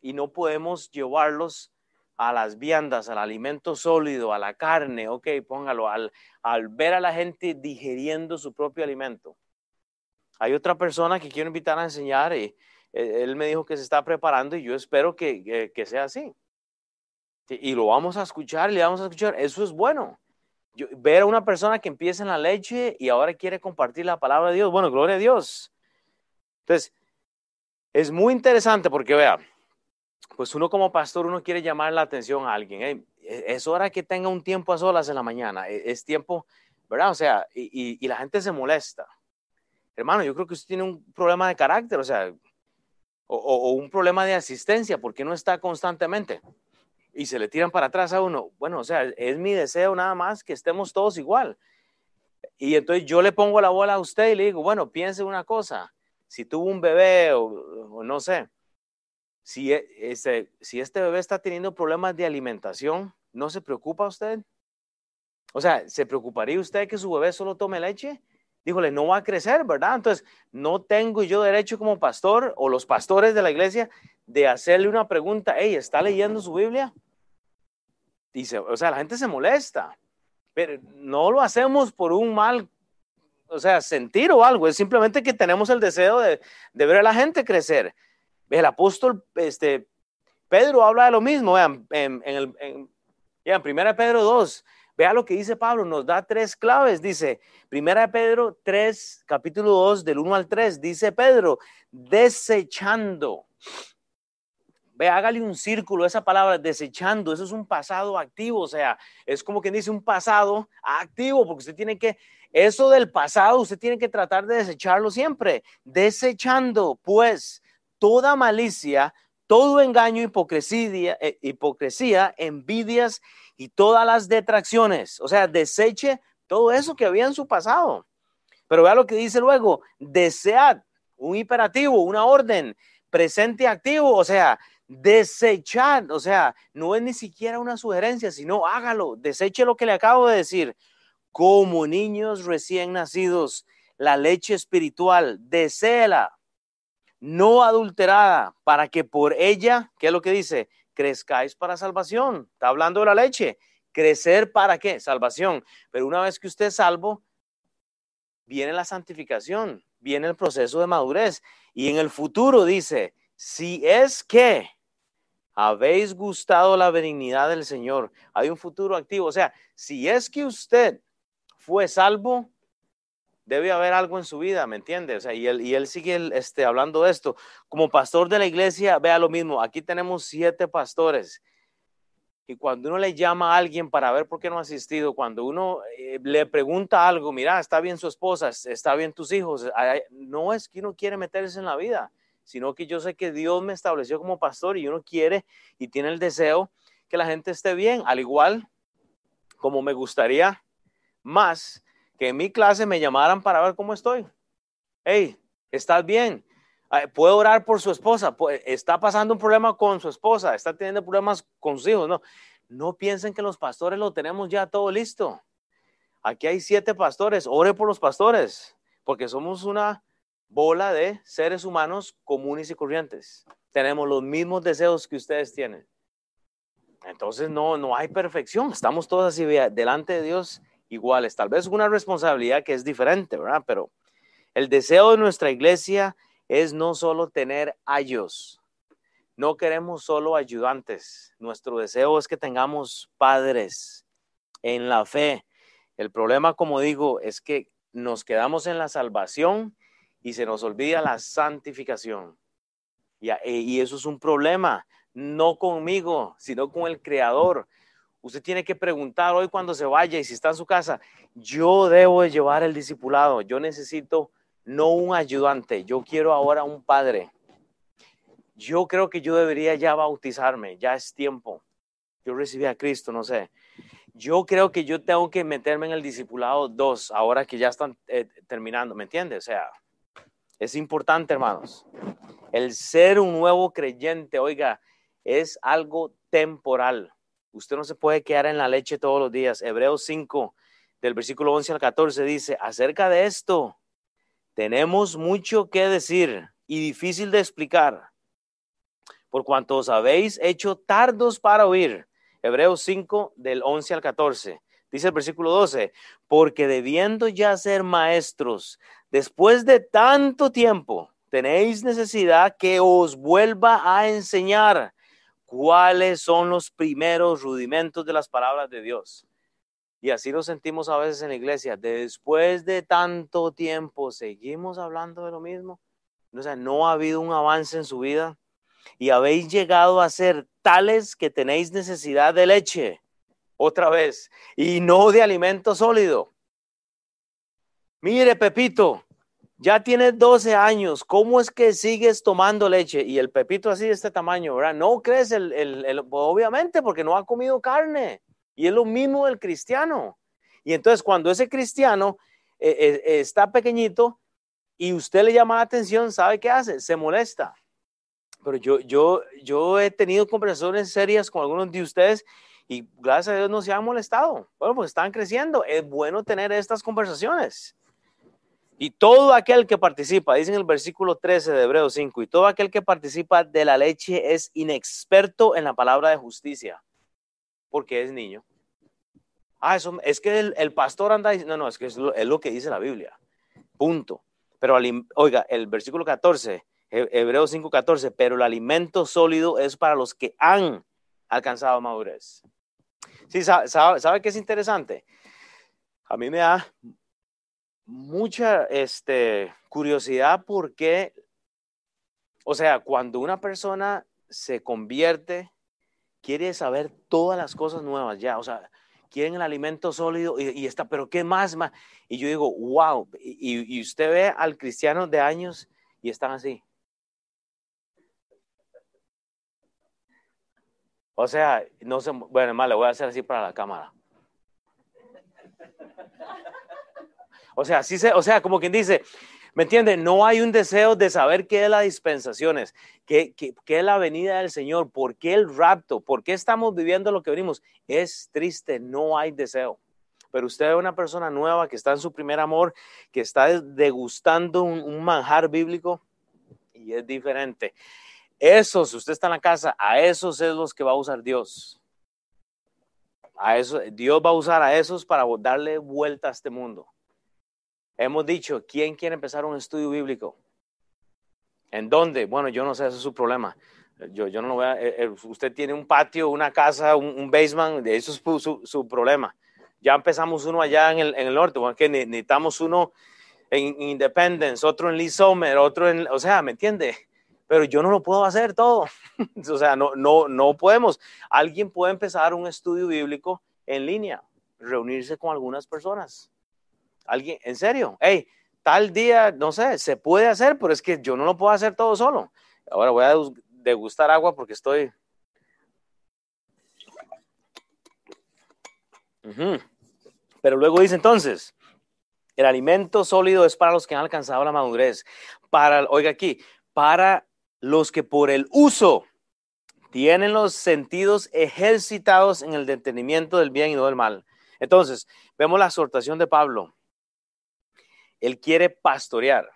y no podemos llevarlos a las viandas, al alimento sólido, a la carne, ok, póngalo, al, al ver a la gente digiriendo su propio alimento. Hay otra persona que quiero invitar a enseñar y eh, él me dijo que se está preparando y yo espero que, que, sea así. Y lo vamos a escuchar, le vamos a escuchar, eso es bueno. ver a una persona que empieza en la leche y ahora quiere compartir la palabra de Dios, bueno, gloria a Dios. Entonces, es muy interesante porque vea, pues uno como pastor, uno quiere llamar la atención a alguien. E, es hora que tenga un tiempo a solas en la mañana. E, es tiempo, ¿verdad? O sea, y, la gente se molesta. Hermano, yo creo que usted tiene un problema de carácter, o sea, o, o, un problema de asistencia, porque no está constantemente. Y se le tiran para atrás a uno. Bueno, o sea, es mi deseo nada más que estemos todos igual. Y entonces yo le pongo la bola a usted y le digo, bueno, piense una cosa. Si tuvo un bebé o, no sé, si, e, este, si este bebé está teniendo problemas de alimentación, ¿no se preocupa usted? O sea, ¿se preocuparía usted que su bebé solo tome leche? Díjole, no va a crecer, ¿verdad? Entonces, no tengo yo derecho como pastor o los pastores de la iglesia de hacerle una pregunta, hey, ¿está leyendo su Biblia? Dice, o sea, la gente se molesta, pero no lo hacemos por un mal, o sea, sentir o algo, es simplemente que tenemos el deseo de, de ver a la gente crecer. El apóstol este, Pedro habla de lo mismo, vean, en, el, en, en Primera Pedro 2, vea lo que dice Pablo, nos da tres claves, dice, Primera Pedro 3, capítulo 2, del 1 al 3, dice Pedro, desechando. Ve, hágale un círculo, esa palabra desechando, eso es un pasado activo, o sea, es como quien dice un pasado activo, porque usted tiene que, eso del pasado, usted tiene que tratar de desecharlo siempre, desechando, pues, toda malicia, todo engaño, hipocresía, eh, hipocresía, envidias y todas las detracciones. O sea, deseche todo eso que había en su pasado. Pero vea lo que dice luego, desead, un imperativo, una orden, presente activo, o sea, desechad, o sea, no es ni siquiera una sugerencia, sino hágalo, deseche lo que le acabo de decir, como niños recién nacidos, la leche espiritual, deséela, no adulterada, para que por ella, ¿qué es lo que dice? Crezcáis para salvación. Está hablando de la leche. Crecer para qué? Salvación. Pero una vez que usted es salvo, viene la santificación, viene el proceso de madurez. Y en el futuro dice, si es que habéis gustado la benignidad del Señor, hay un futuro activo. O sea, si es que usted fue salvo, debe haber algo en su vida, ¿me entiende? O sea, y él, y él sigue este, hablando de esto. Como pastor de la iglesia, vea lo mismo. Aquí tenemos siete pastores. Y cuando uno le llama a alguien para ver por qué no ha asistido, cuando uno eh, le pregunta algo, mira, está bien su esposa, está bien tus hijos, no es que uno quiere meterse en la vida, sino que yo sé que Dios me estableció como pastor y uno quiere y tiene el deseo que la gente esté bien, al igual como me gustaría más que en mi clase me llamaran para ver cómo estoy. Hey, ¿estás bien? ¿Puedo orar por su esposa? ¿Está pasando un problema con su esposa? ¿Está teniendo problemas con sus hijos? No, no piensen que los pastores lo tenemos ya todo listo. Aquí hay siete pastores. Ore por los pastores, porque somos una bola de seres humanos comunes y corrientes. Tenemos los mismos deseos que ustedes tienen. Entonces no, no hay perfección. Estamos todos así delante de Dios iguales. Tal vez una responsabilidad que es diferente, ¿verdad? Pero el deseo de nuestra iglesia es no solo tener ayos, no queremos solo ayudantes. Nuestro deseo es que tengamos padres en la fe. El problema, como digo, es que nos quedamos en la salvación y se nos olvida la santificación. Y, y eso es un problema, no conmigo, sino con el Creador. Usted tiene que preguntar hoy cuando se vaya y si está en su casa, yo debo de llevar el discipulado, yo necesito no un ayudante, yo quiero ahora un padre. Yo creo que yo debería ya bautizarme, ya es tiempo. Yo recibí a Cristo, no sé. Yo creo que yo tengo que meterme en el discipulado 2, ahora que ya están eh, terminando, ¿me entiende? O sea, es importante, hermanos. El ser un nuevo creyente, oiga, es algo temporal. Usted no se puede quedar en la leche todos los días. Hebreos 5 del versículo 11 al 14 dice, acerca de esto, tenemos mucho que decir y difícil de explicar, por cuanto os habéis hecho tardos para oír. Hebreos 5 del 11 al 14. Dice el versículo 12, porque debiendo ya ser maestros, después de tanto tiempo, tenéis necesidad que os vuelva a enseñar cuáles son los primeros rudimentos de las palabras de Dios. Y así lo sentimos a veces en la iglesia. Después de tanto tiempo, seguimos hablando de lo mismo. No ha habido un avance en su vida y habéis llegado a ser tales que tenéis necesidad de leche, otra vez, y no de alimento sólido. Mire, Pepito, ya tienes 12 años, ¿cómo es que sigues tomando leche? Y el Pepito así de este tamaño, ¿verdad? No crees, el, obviamente, porque no ha comido carne. Y es lo mismo del cristiano. Y entonces cuando ese cristiano eh, eh, está pequeñito y usted le llama la atención, ¿sabe qué hace? Se molesta. Pero yo, yo, yo he tenido conversaciones serias con algunos de ustedes y gracias a Dios no se han molestado. Bueno, pues están creciendo. Es bueno tener estas conversaciones. Y todo aquel que participa, dice en el versículo 13 de Hebreos 5, y todo aquel que participa de la leche es inexperto en la palabra de justicia, porque es niño. Ah, eso es que el, pastor anda diciendo, no, no, es que es lo, que dice la Biblia. Punto. Pero, oiga, el versículo 14, Hebreos 5, 14, pero el alimento sólido es para los que han alcanzado madurez. Sí, ¿sabe, sabe, es interesante? A mí me da mucha este, curiosidad porque, o sea, cuando una persona se convierte, quiere saber todas las cosas nuevas ya, o sea, quieren el alimento sólido y, está, pero ¿qué más, más? Y yo digo, wow, y, usted ve al cristiano de años y están así. O sea, no sé, bueno, más le voy a hacer así para la cámara. O sea, sí se, o sea, como quien dice, ¿me entiende? No hay un deseo de saber qué es las dispensaciones, qué, qué, qué, es la venida del Señor, por qué el rapto, por qué estamos viviendo lo que venimos. Es triste, no hay deseo. Pero usted es una persona nueva que está en su primer amor, que está degustando un, un manjar bíblico y es diferente. Esos, usted está en la casa, a esos es los que va a usar Dios. A eso, Dios va a usar a esos para darle vuelta a este mundo. Hemos dicho, ¿quién quiere empezar un estudio bíblico? ¿En dónde? Bueno, yo no sé, ese es su problema. Yo, yo no lo voy a, eh, eh, usted tiene un patio, una casa, un, basement, eso es su, problema. Ya empezamos uno allá en el, norte, porque necesitamos uno en Independence, otro en Lee Sommer, otro en, o sea, ¿me entiende? Pero yo no lo puedo hacer todo. o sea, no, no, no podemos. Alguien puede empezar un estudio bíblico en línea, reunirse con algunas personas Alguien, en serio, hey, tal día, no sé, se puede hacer, pero es que yo no lo puedo hacer todo solo. Ahora voy a degustar agua porque estoy... Pero luego dice entonces, el alimento sólido es para los que han alcanzado la madurez. Para, oiga aquí, para los que por el uso tienen los sentidos ejercitados en el detenimiento del bien y no del mal. Entonces, vemos la exhortación de Pablo. Él quiere pastorear.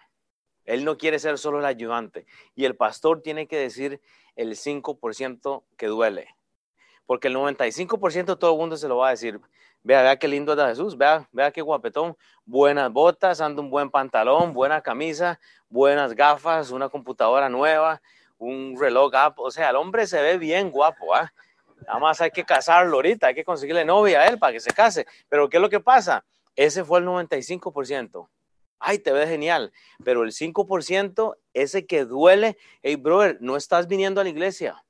Él no quiere ser solo el ayudante. Y el pastor tiene que decir el 5% que duele. Porque el 95% todo el mundo se lo va a decir. Vea, vea qué lindo es Jesús. Vea, vea qué guapetón. Buenas botas, anda un buen pantalón, buena camisa, buenas gafas, una computadora nueva, un reloj O sea, el hombre se ve bien guapo. ¿ah? Nada más hay que casarlo ahorita, hay que conseguirle novia a él para que se case. Pero ¿qué es lo que pasa? Ese fue el 95% ay, te ves genial, pero el 5%, ese que duele, hey, brother, no estás viniendo a la iglesia.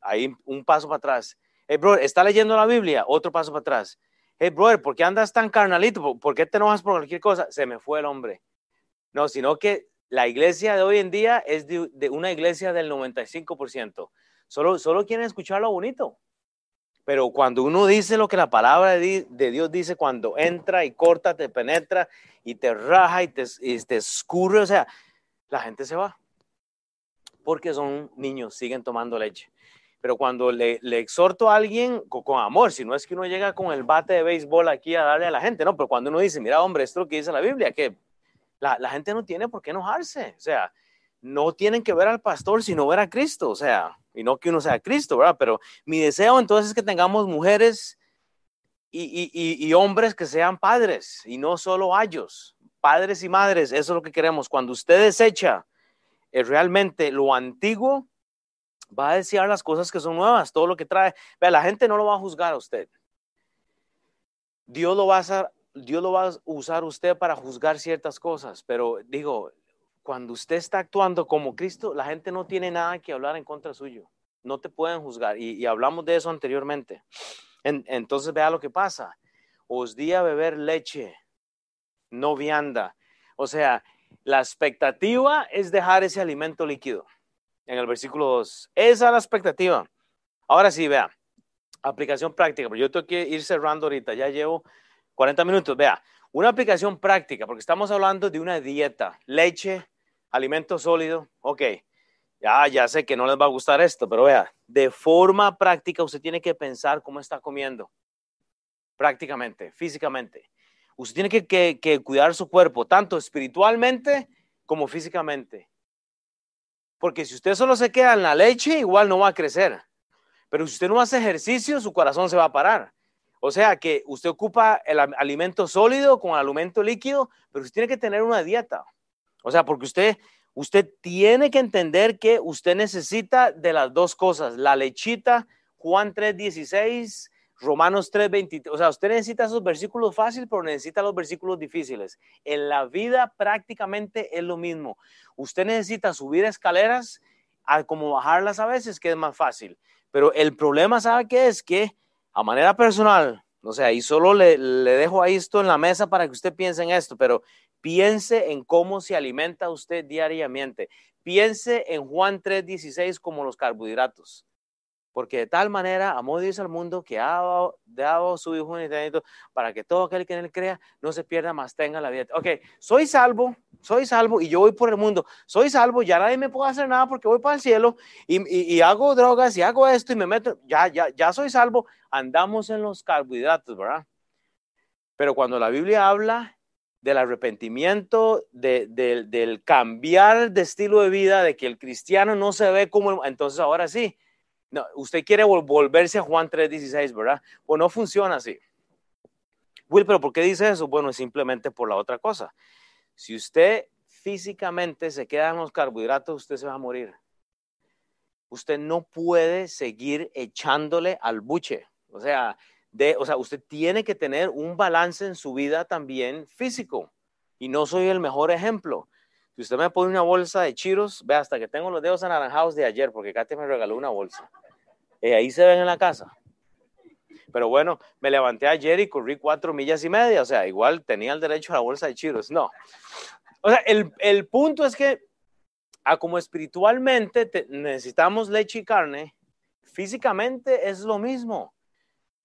Ahí un paso para atrás. Hey, brother, ¿está leyendo la Biblia? Otro paso para atrás. Hey, brother, ¿por qué andas tan carnalito? ¿Por qué te enojas por cualquier cosa? Se me fue el hombre. No, sino que la iglesia de hoy en día es de, una iglesia del 95%. Solo, solo quieren escuchar lo bonito. Pero cuando uno dice lo que la palabra de, Dios dice, cuando entra y corta, te penetra y te raja y te, escurre, o sea, la gente se va. Porque son niños, siguen tomando leche. Pero cuando le, exhorto a alguien con, amor, si no es que uno llega con el bate de béisbol aquí a darle a la gente, no, pero cuando uno dice, mira, hombre, esto es lo que dice la Biblia, que la, la gente no tiene por qué enojarse. O sea, no tienen que ver al pastor, sino ver a Cristo. O sea, y no que uno sea Cristo, ¿verdad? Pero mi deseo entonces es que tengamos mujeres y, y, y hombres que sean padres y no solo ayos, padres y madres, eso es lo que queremos. Cuando usted desecha eh, realmente lo antiguo, va a desear las cosas que son nuevas, todo lo que trae. Vea, la gente no lo va a juzgar a usted. Dios lo va a Dios lo va a usar usted para juzgar ciertas cosas, pero digo, cuando usted está actuando como Cristo, la gente no tiene nada que hablar en contra suyo. No te pueden juzgar. Y, hablamos de eso anteriormente. entonces vea lo que pasa. Os di a beber leche, no vianda. O sea, la expectativa es dejar ese alimento líquido en el versículo 2. Esa es la expectativa. Ahora sí, vea, aplicación práctica, pero yo tengo que ir cerrando ahorita, ya llevo 40 minutos. Vea, una aplicación práctica, porque estamos hablando de una dieta, leche, alimento sólido, ok. Ya, ya sé que no les va a gustar esto, pero vea, de forma práctica usted tiene que pensar cómo está comiendo, prácticamente, físicamente. Usted tiene que, que cuidar su cuerpo, tanto espiritualmente como físicamente. Porque si usted solo se queda en la leche, igual no va a crecer. Pero si usted no hace ejercicio, su corazón se va a parar. O sea que usted ocupa el alimento sólido con el alimento líquido, pero usted tiene que tener una dieta. O sea, porque usted, usted tiene que entender que usted necesita de las dos cosas, la lechita, Juan 3:16, Romanos 3:23. O sea, usted necesita esos versículos fáciles, pero necesita los versículos difíciles. En la vida prácticamente es lo mismo. Usted necesita subir escaleras como bajarlas a veces, que es más fácil. Pero el problema, ¿sabe qué es? Que a manera personal, o sea, y solo le, le dejo ahí esto en la mesa para que usted piense en esto, pero piense en cómo se alimenta usted diariamente. Piense en Juan 3:16 como los carbohidratos porque de tal manera amó Dios al mundo que ha dado, su Hijo unitario para que todo aquel que en él crea no se pierda, más tenga la vida. Ok, soy salvo, soy salvo y yo voy por el mundo. Soy salvo, ya nadie me puede hacer nada porque voy para el cielo y, hago drogas y hago esto y me meto, ya, ya, ya soy salvo. Andamos en los carbohidratos, ¿verdad? Pero cuando la Biblia habla del arrepentimiento, de, del cambiar de estilo de vida, de que el cristiano no se ve como, entonces ahora sí no, usted quiere volverse a Juan 3:16, ¿verdad? Pues no funciona así. Will, pero ¿por qué dice eso? Bueno, simplemente por la otra cosa. Si usted físicamente se queda en los carbohidratos, usted se va a morir. Usted no puede seguir echándole al buche. O sea, de, o sea, usted tiene que tener un balance en su vida también físico. Y no soy el mejor ejemplo. Si usted me pone una bolsa de chiros, ve hasta que tengo los dedos anaranjados de ayer, porque Katy me regaló una bolsa. Y ahí se ven en la casa. Pero bueno, me levanté ayer y corrí cuatro millas y media, o sea, igual tenía el derecho a la bolsa de chiros. No. O sea, el, el punto es que, a como espiritualmente necesitamos leche y carne, físicamente es lo mismo.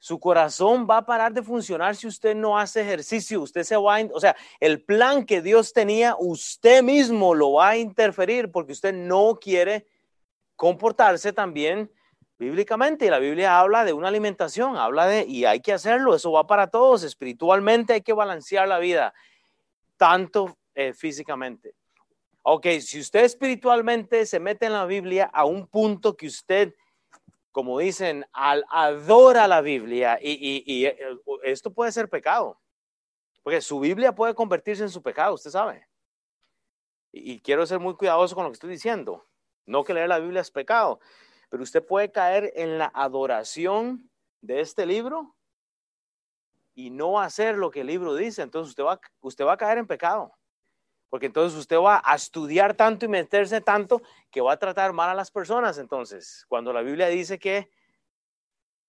Su corazón va a parar de funcionar si usted no hace ejercicio. Usted se va a, o sea, el plan que Dios tenía, usted mismo lo va a interferir porque usted no quiere comportarse también bíblicamente. Y la Biblia habla de una alimentación, habla de, y hay que hacerlo, eso va para todos. Espiritualmente hay que balancear la vida, tanto eh, físicamente. Ok, si usted espiritualmente se mete en la Biblia a un punto que usted como dicen, adora la Biblia y, eh, esto puede ser pecado, porque su Biblia puede convertirse en su pecado, usted sabe. Y, quiero ser muy cuidadoso con lo que estoy diciendo. No que leer la Biblia es pecado, pero usted puede caer en la adoración de este libro y no hacer lo que el libro dice. Entonces usted va, usted va a caer en pecado. Porque entonces usted va a estudiar tanto y meterse tanto que va a tratar mal a las personas. Entonces, cuando la Biblia dice que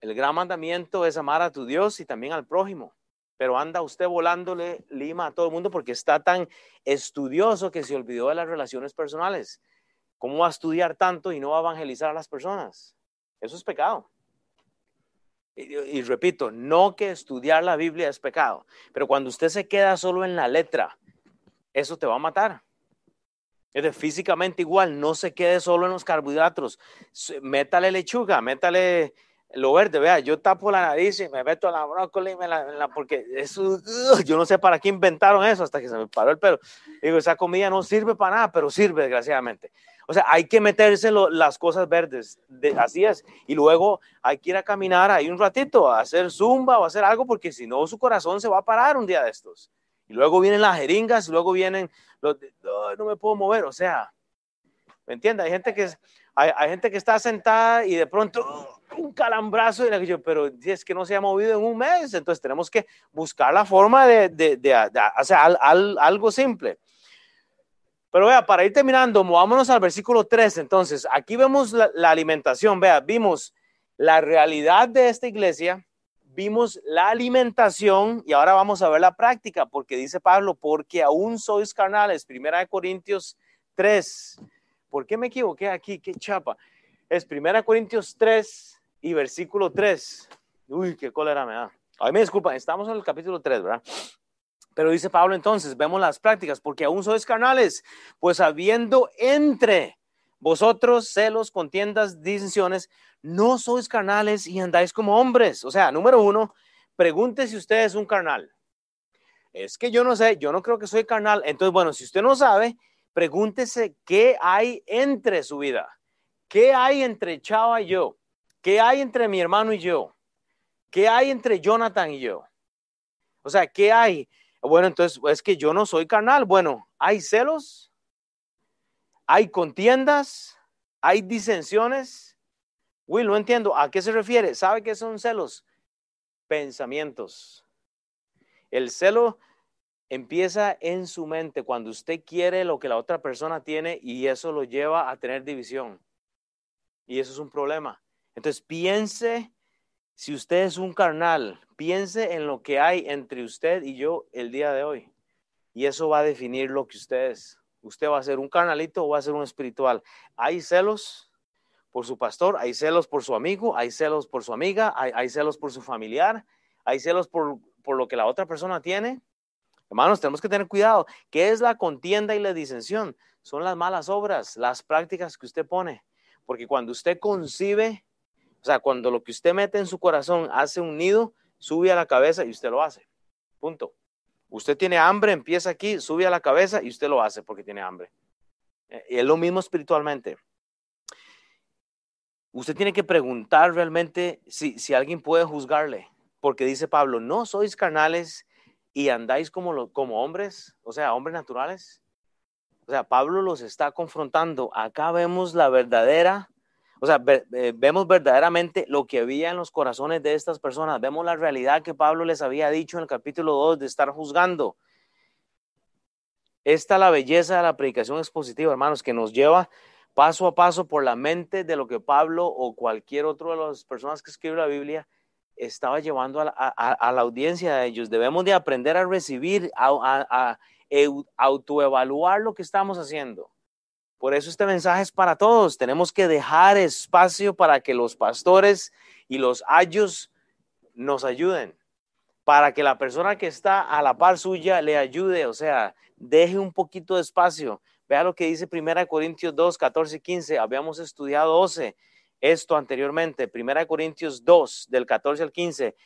el gran mandamiento es amar a tu Dios y también al prójimo, pero anda usted volándole lima a todo el mundo porque está tan estudioso que se olvidó de las relaciones personales. ¿Cómo va a estudiar tanto y no va a evangelizar a las personas? Eso es pecado. Y, y, repito, no que estudiar la Biblia es pecado, pero cuando usted se queda solo en la letra, eso te va a matar. Es físicamente igual, no se quede solo en los carbohidratos. Métale lechuga, métale lo verde, vea, yo tapo la nariz y me meto la brócoli, me la, porque eso, yo no sé para qué inventaron eso hasta que se me paró el pelo. Digo, esa comida no sirve para nada, pero sirve desgraciadamente. O sea, hay que meterse las cosas verdes, así es. Y luego hay que ir a caminar ahí un ratito, a hacer zumba o hacer algo, porque si no, su corazón se va a parar un día de estos. Y luego vienen las jeringas, luego vienen los, no, me puedo mover, o sea, ¿me entiendes? Hay gente que, hay, gente que está sentada y de pronto un calambrazo, y yo, pero es que no se ha movido en un mes, entonces tenemos que buscar la forma de, de, hacer algo simple. Pero vea, para ir terminando, movámonos al versículo 3. Entonces, aquí vemos la, la, alimentación. Vea, vimos la realidad de esta iglesia, vimos la alimentación y ahora vamos a ver la práctica, porque dice Pablo, porque aún sois carnales. Primera de Corintios 3. ¿Por qué me equivoqué aquí? Qué chapa. Es Primera Corintios 3, y versículo 3. Uy, qué cólera me da. Ay, me disculpa, estamos en el capítulo 3, ¿verdad? Pero dice Pablo entonces, vemos las prácticas, porque aún sois carnales, pues habiendo entre vosotros celos, contiendas, disensiones, no sois carnales y andáis como hombres. O sea, número uno, pregunte si usted es un carnal. Es que yo no sé, yo no creo que soy carnal. Entonces, bueno, si usted no sabe, pregúntese qué hay entre su vida. ¿Qué hay entre Chava y yo? ¿Qué hay entre mi hermano y yo? ¿Qué hay entre Jonathan y yo? O sea, ¿qué hay? Bueno, entonces es que yo no soy carnal. Bueno, ¿hay celos? ¿Hay contiendas? ¿Hay disensiones? Will, no entiendo. ¿A qué se refiere? ¿Sabe qué son celos? Pensamientos. El celo empieza en su mente cuando usted quiere lo que la otra persona tiene y eso lo lleva a tener división. Y eso es un problema. Entonces piense, si usted es un carnal, piense en lo que hay entre usted y yo el día de hoy. Y eso va a definir lo que usted es. Usted va a ser un carnalito o va a ser un espiritual. Hay celos por su pastor, hay celos por su amigo, hay celos por su amiga, hay, celos por su familiar, hay celos por, por lo que la otra persona tiene. Hermanos, tenemos que tener cuidado. ¿Qué es la contienda y la disensión? Son las malas obras, las prácticas que usted pone. Porque cuando usted concibe o sea, cuando lo que usted mete en su corazón hace un nido, sube a la cabeza y usted lo hace. Punto. Usted tiene hambre, empieza aquí, sube a la cabeza y usted lo hace porque tiene hambre. Eh, y es lo mismo espiritualmente. Usted tiene que preguntar realmente si, si alguien puede juzgarle, porque dice Pablo, no sois carnales y andáis como, como hombres, o sea, hombres naturales. O sea, Pablo los está confrontando. Acá vemos la verdadera o sea, eh, vemos verdaderamente lo que había en los corazones de estas personas. Vemos la realidad que Pablo les había dicho en el capítulo 2 de estar juzgando. Esta es la belleza de la predicación expositiva, hermanos, que nos lleva paso a paso por la mente de lo que Pablo o cualquier otro de las personas que escribe la Biblia estaba llevando a la, audiencia de ellos. Debemos de aprender a recibir, a autoevaluar lo que estamos haciendo. Por eso este mensaje es para todos. Tenemos que dejar espacio para que los pastores y los ayos nos ayuden, para que la persona que está a la par suya le ayude, o sea, deje un poquito de espacio. Vea lo que dice 1 Corintios 2, 14 y 15. Habíamos estudiado 12 esto anteriormente. 1 Corintios 2, del 14 al 15.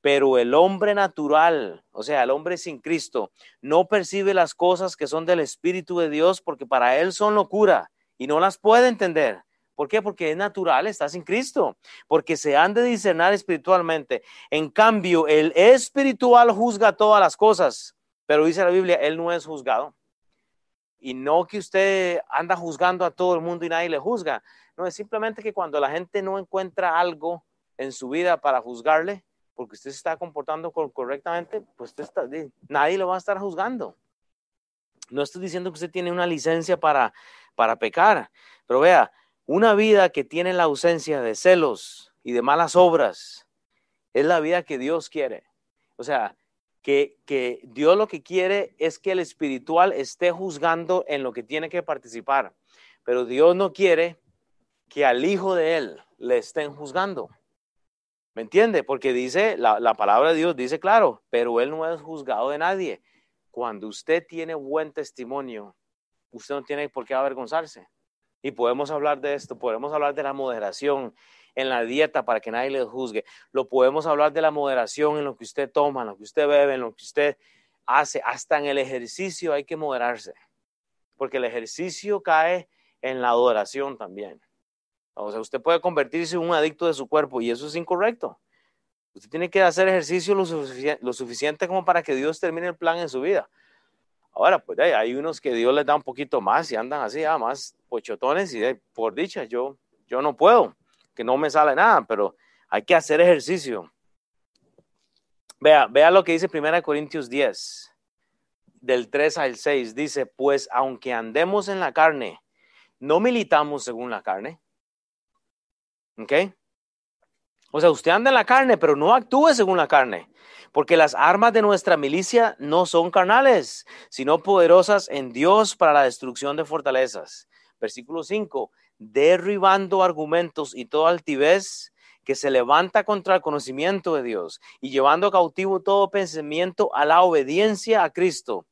Pero el hombre natural, o sea, el hombre sin Cristo, no percibe las cosas que son del Espíritu de Dios porque para él son locura y no las puede entender. ¿Por qué? Porque es natural, está sin Cristo, porque se han de discernar espiritualmente. En cambio, el espiritual juzga todas las cosas, pero dice la Biblia, él no es juzgado. Y no que usted anda juzgando a todo el mundo y nadie le juzga. No, es simplemente que cuando la gente no encuentra algo en su vida para juzgarle, porque usted se está comportando correctamente, pues nadie lo va a estar juzgando. No estoy diciendo que usted tiene una licencia para, para pecar, pero vea, una vida que tiene la ausencia de celos y de malas obras es la vida que Dios quiere. O sea, que, que Dios lo que quiere es que el espiritual esté juzgando en lo que tiene que participar, pero Dios no quiere que al hijo de él le estén juzgando. ¿Me entiende? Porque dice, la, la, palabra de Dios dice claro, pero Él no es juzgado de nadie. Cuando usted tiene buen testimonio, usted no tiene por qué avergonzarse. Y podemos hablar de esto, podemos hablar de la moderación en la dieta para que nadie le juzgue. Lo podemos hablar de la moderación en lo que usted toma, lo que usted bebe, en lo que usted hace. Hasta en el ejercicio hay que moderarse, porque el ejercicio cae en la adoración también. O sea, usted puede convertirse en un adicto de su cuerpo y eso es incorrecto. Usted tiene que hacer ejercicio lo, suficiente como para que Dios termine el plan en su vida. Ahora, pues hay unos que Dios les da un poquito más y andan así, ah, más pochotones y por dicha, yo, yo no puedo, que no me sale nada, pero hay que hacer ejercicio. Vea, vea lo que dice 1 Corintios 10, del 3 al 6. Dice, pues aunque andemos en la carne, no militamos según la carne. ¿Ok? O sea, usted anda en la carne, pero no actúe según la carne, porque las armas de nuestra milicia no son carnales, sino poderosas en Dios para la destrucción de fortalezas. Versículo 5, derribando argumentos y toda altivez que se levanta contra el conocimiento de Dios y llevando cautivo todo pensamiento a la obediencia a Cristo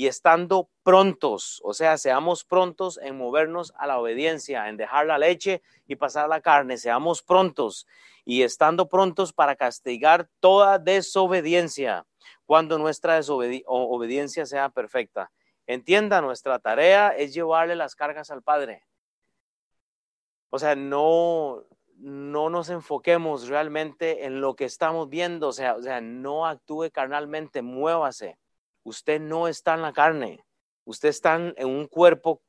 y estando prontos, o sea, seamos prontos en movernos a la obediencia, en dejar la leche y pasar la carne, seamos prontos y estando prontos para castigar toda desobediencia cuando nuestra obediencia sea perfecta. Entienda, nuestra tarea es llevarle las cargas al Padre. O sea, no, no nos enfoquemos realmente en lo que estamos viendo, o sea, o sea, no actúe carnalmente, muévase. Usted no está en la carne, usted está en un cuerpo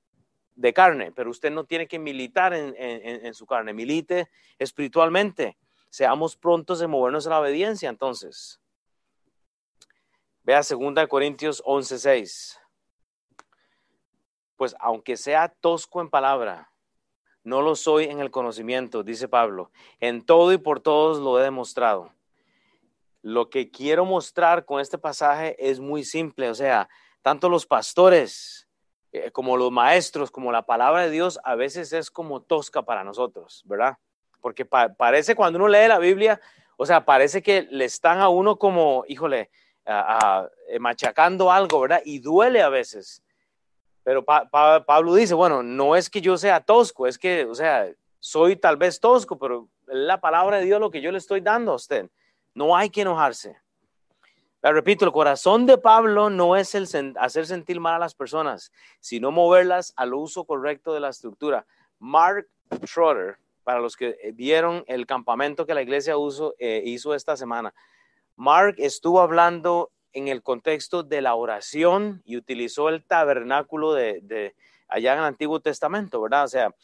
de carne, pero usted no tiene que militar en, su carne, milite espiritualmente. Seamos prontos de movernos a la obediencia, entonces. Vea 2 Corintios 11:6. Pues aunque sea tosco en palabra, no lo soy en el conocimiento, dice Pablo. En todo y por todos lo he demostrado. Lo que quiero mostrar con este pasaje es muy simple, o sea, tanto los pastores eh, como los maestros, como la palabra de Dios, a veces es como tosca para nosotros, ¿verdad? Porque parece cuando uno lee la Biblia, o sea, parece que le están a uno como, híjole, eh, machacando algo, ¿verdad? Y duele a veces. Pero Pablo dice, bueno, no es que yo sea tosco, es que, o sea, soy tal vez tosco, pero la palabra de Dios lo que yo le estoy dando a usted. No hay que enojarse. Repito, el corazón de Pablo no es el hacer sentir mal a las personas, sino moverlas al uso correcto de la estructura. Mark Trotter, para los que vieron el campamento que la iglesia eh, hizo esta semana, Mark estuvo hablando en el contexto de la oración y utilizó el tabernáculo de, de allá en el Antiguo Testamento, ¿verdad? O sea,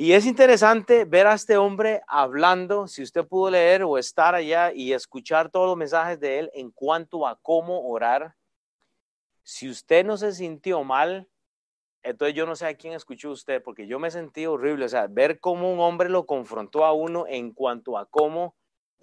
y es interesante ver a este hombre hablando, si usted pudo leer o estar allá y escuchar todos los mensajes de él en cuanto a cómo orar. Si usted no se sintió mal, entonces yo no sé a quién escuchó usted, porque yo me sentí horrible. O sea, ver cómo un hombre lo confrontó a uno en cuanto a cómo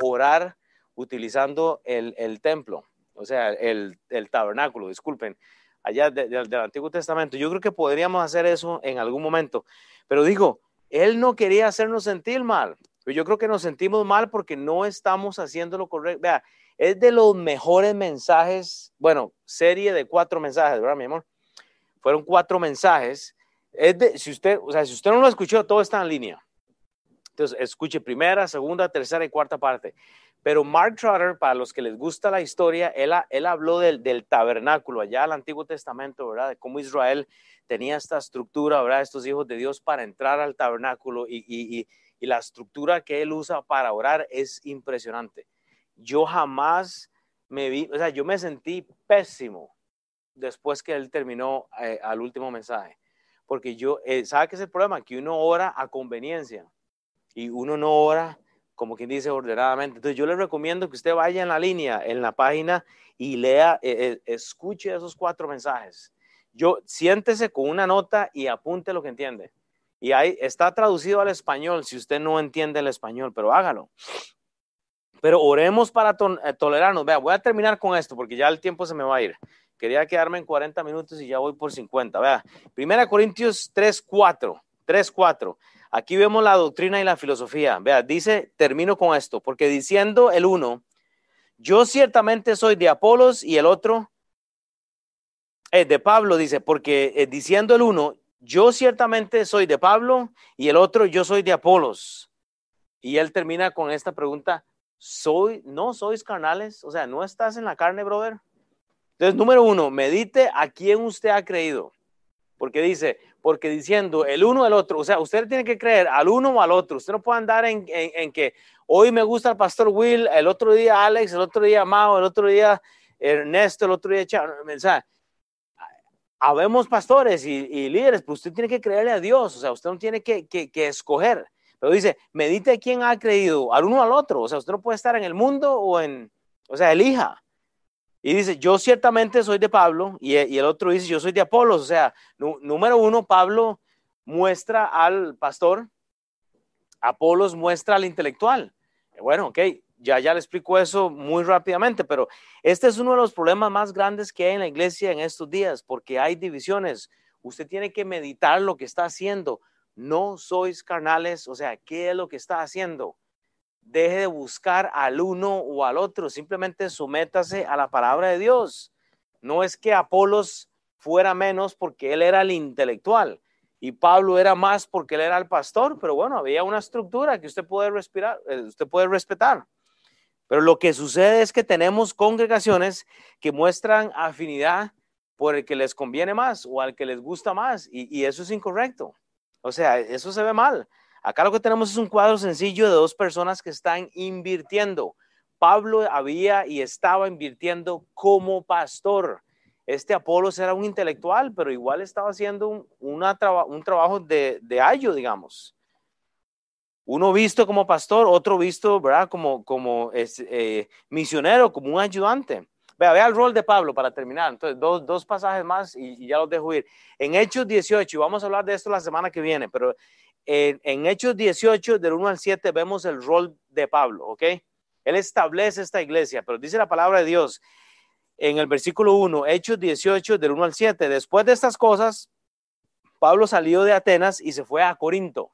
orar utilizando el, templo, o sea, el, tabernáculo, disculpen, allá del Antiguo Testamento. Yo creo que podríamos hacer eso en algún momento. Pero digo, él no quería hacernos sentir mal. Pero yo creo que nos sentimos mal porque no estamos haciendo lo correcto. Vea, es de los mejores mensajes, bueno, serie de cuatro mensajes, ¿verdad, mi amor? Fueron cuatro mensajes. Es de, si usted, o sea, si usted no lo escuchó, todo está en línea. Entonces, escuche primera, segunda, tercera y cuarta parte. Pero Mark Trotter, para los que les gusta la historia, él, él habló del, del tabernáculo allá al Antiguo Testamento, ¿verdad? De cómo Israel tenía esta estructura, ¿verdad? Estos hijos de Dios para entrar al tabernáculo y, y, y, la estructura que él usa para orar es impresionante. Yo jamás me vi, o sea, yo me sentí pésimo después que él terminó eh, al último mensaje, porque yo, eh, ¿sabe qué es el problema? Que uno ora a conveniencia y uno no ora como quien dice ordenadamente. Entonces yo le recomiendo que usted vaya en la línea, en la página y lea, eh, escuche esos cuatro mensajes yo siéntese con una nota y apunte lo que entiende. Y ahí está traducido al español si usted no entiende el español, pero hágalo. Pero oremos para eh, tolerarnos. Vea, voy a terminar con esto porque ya el tiempo se me va a ir. Quería quedarme en 40 minutos y ya voy por 50. Vea, Primera Corintios 3, 4. 3, 4. Aquí vemos la doctrina y la filosofía. Vea, dice, termino con esto, porque diciendo el uno, yo ciertamente soy de Apolos y el otro eh, de Pablo dice, porque eh, diciendo el uno, yo ciertamente soy de Pablo y el otro, yo soy de Apolos. Y él termina con esta pregunta, ¿soy, no sois carnales? O sea, ¿no estás en la carne, brother? Entonces, número uno, medite a quién usted ha creído. Porque dice, porque diciendo el uno al otro, o sea, usted tiene que creer al uno o al otro. Usted no puede andar en, en, que hoy me gusta el pastor Will, el otro día Alex, el otro día Mao, el otro día Ernesto, el otro día Charo. O sea, habemos pastores y, líderes, pero usted tiene que creerle a Dios, o sea, usted no tiene que, escoger. Pero dice, medite quién ha creído, al uno al otro. O sea, usted no puede estar en el mundo o en, o sea, elija. Y dice, yo ciertamente soy de Pablo, y, el otro dice, yo soy de Apolos. O sea, número uno, Pablo muestra al pastor, Apolos muestra al intelectual. Bueno, ok, ya, ya le explico eso muy rápidamente, pero este es uno de los problemas más grandes que hay en la iglesia en estos días, porque hay divisiones. Usted tiene que meditar lo que está haciendo. No sois carnales, o sea, ¿qué es lo que está haciendo? Deje de buscar al uno o al otro, simplemente sométase a la palabra de Dios. No es que Apolos fuera menos porque él era el intelectual y Pablo era más porque él era el pastor, pero bueno, había una estructura que usted puede respirar, eh, usted puede respetar. Pero lo que sucede es que tenemos congregaciones que muestran afinidad por el que les conviene más o al que les gusta más y, eso es incorrecto. O sea, eso se ve mal. Acá lo que tenemos es un cuadro sencillo de dos personas que están invirtiendo. Pablo había y estaba invirtiendo como pastor. Este Apolo era un intelectual, pero igual estaba haciendo un, trabajo de, de ayo, digamos. Uno visto como pastor, otro visto, ¿verdad? Como, como es, eh, misionero, como un ayudante. Vea, vea el rol de Pablo para terminar. Entonces, dos, dos pasajes más y, ya los dejo ir. En Hechos 18, y vamos a hablar de esto la semana que viene, pero en, en Hechos 18, del 1 al 7, vemos el rol de Pablo, ¿ok? Él establece esta iglesia, pero dice la palabra de Dios en el versículo 1, Hechos 18, del 1 al 7. Después de estas cosas, Pablo salió de Atenas y se fue a Corinto.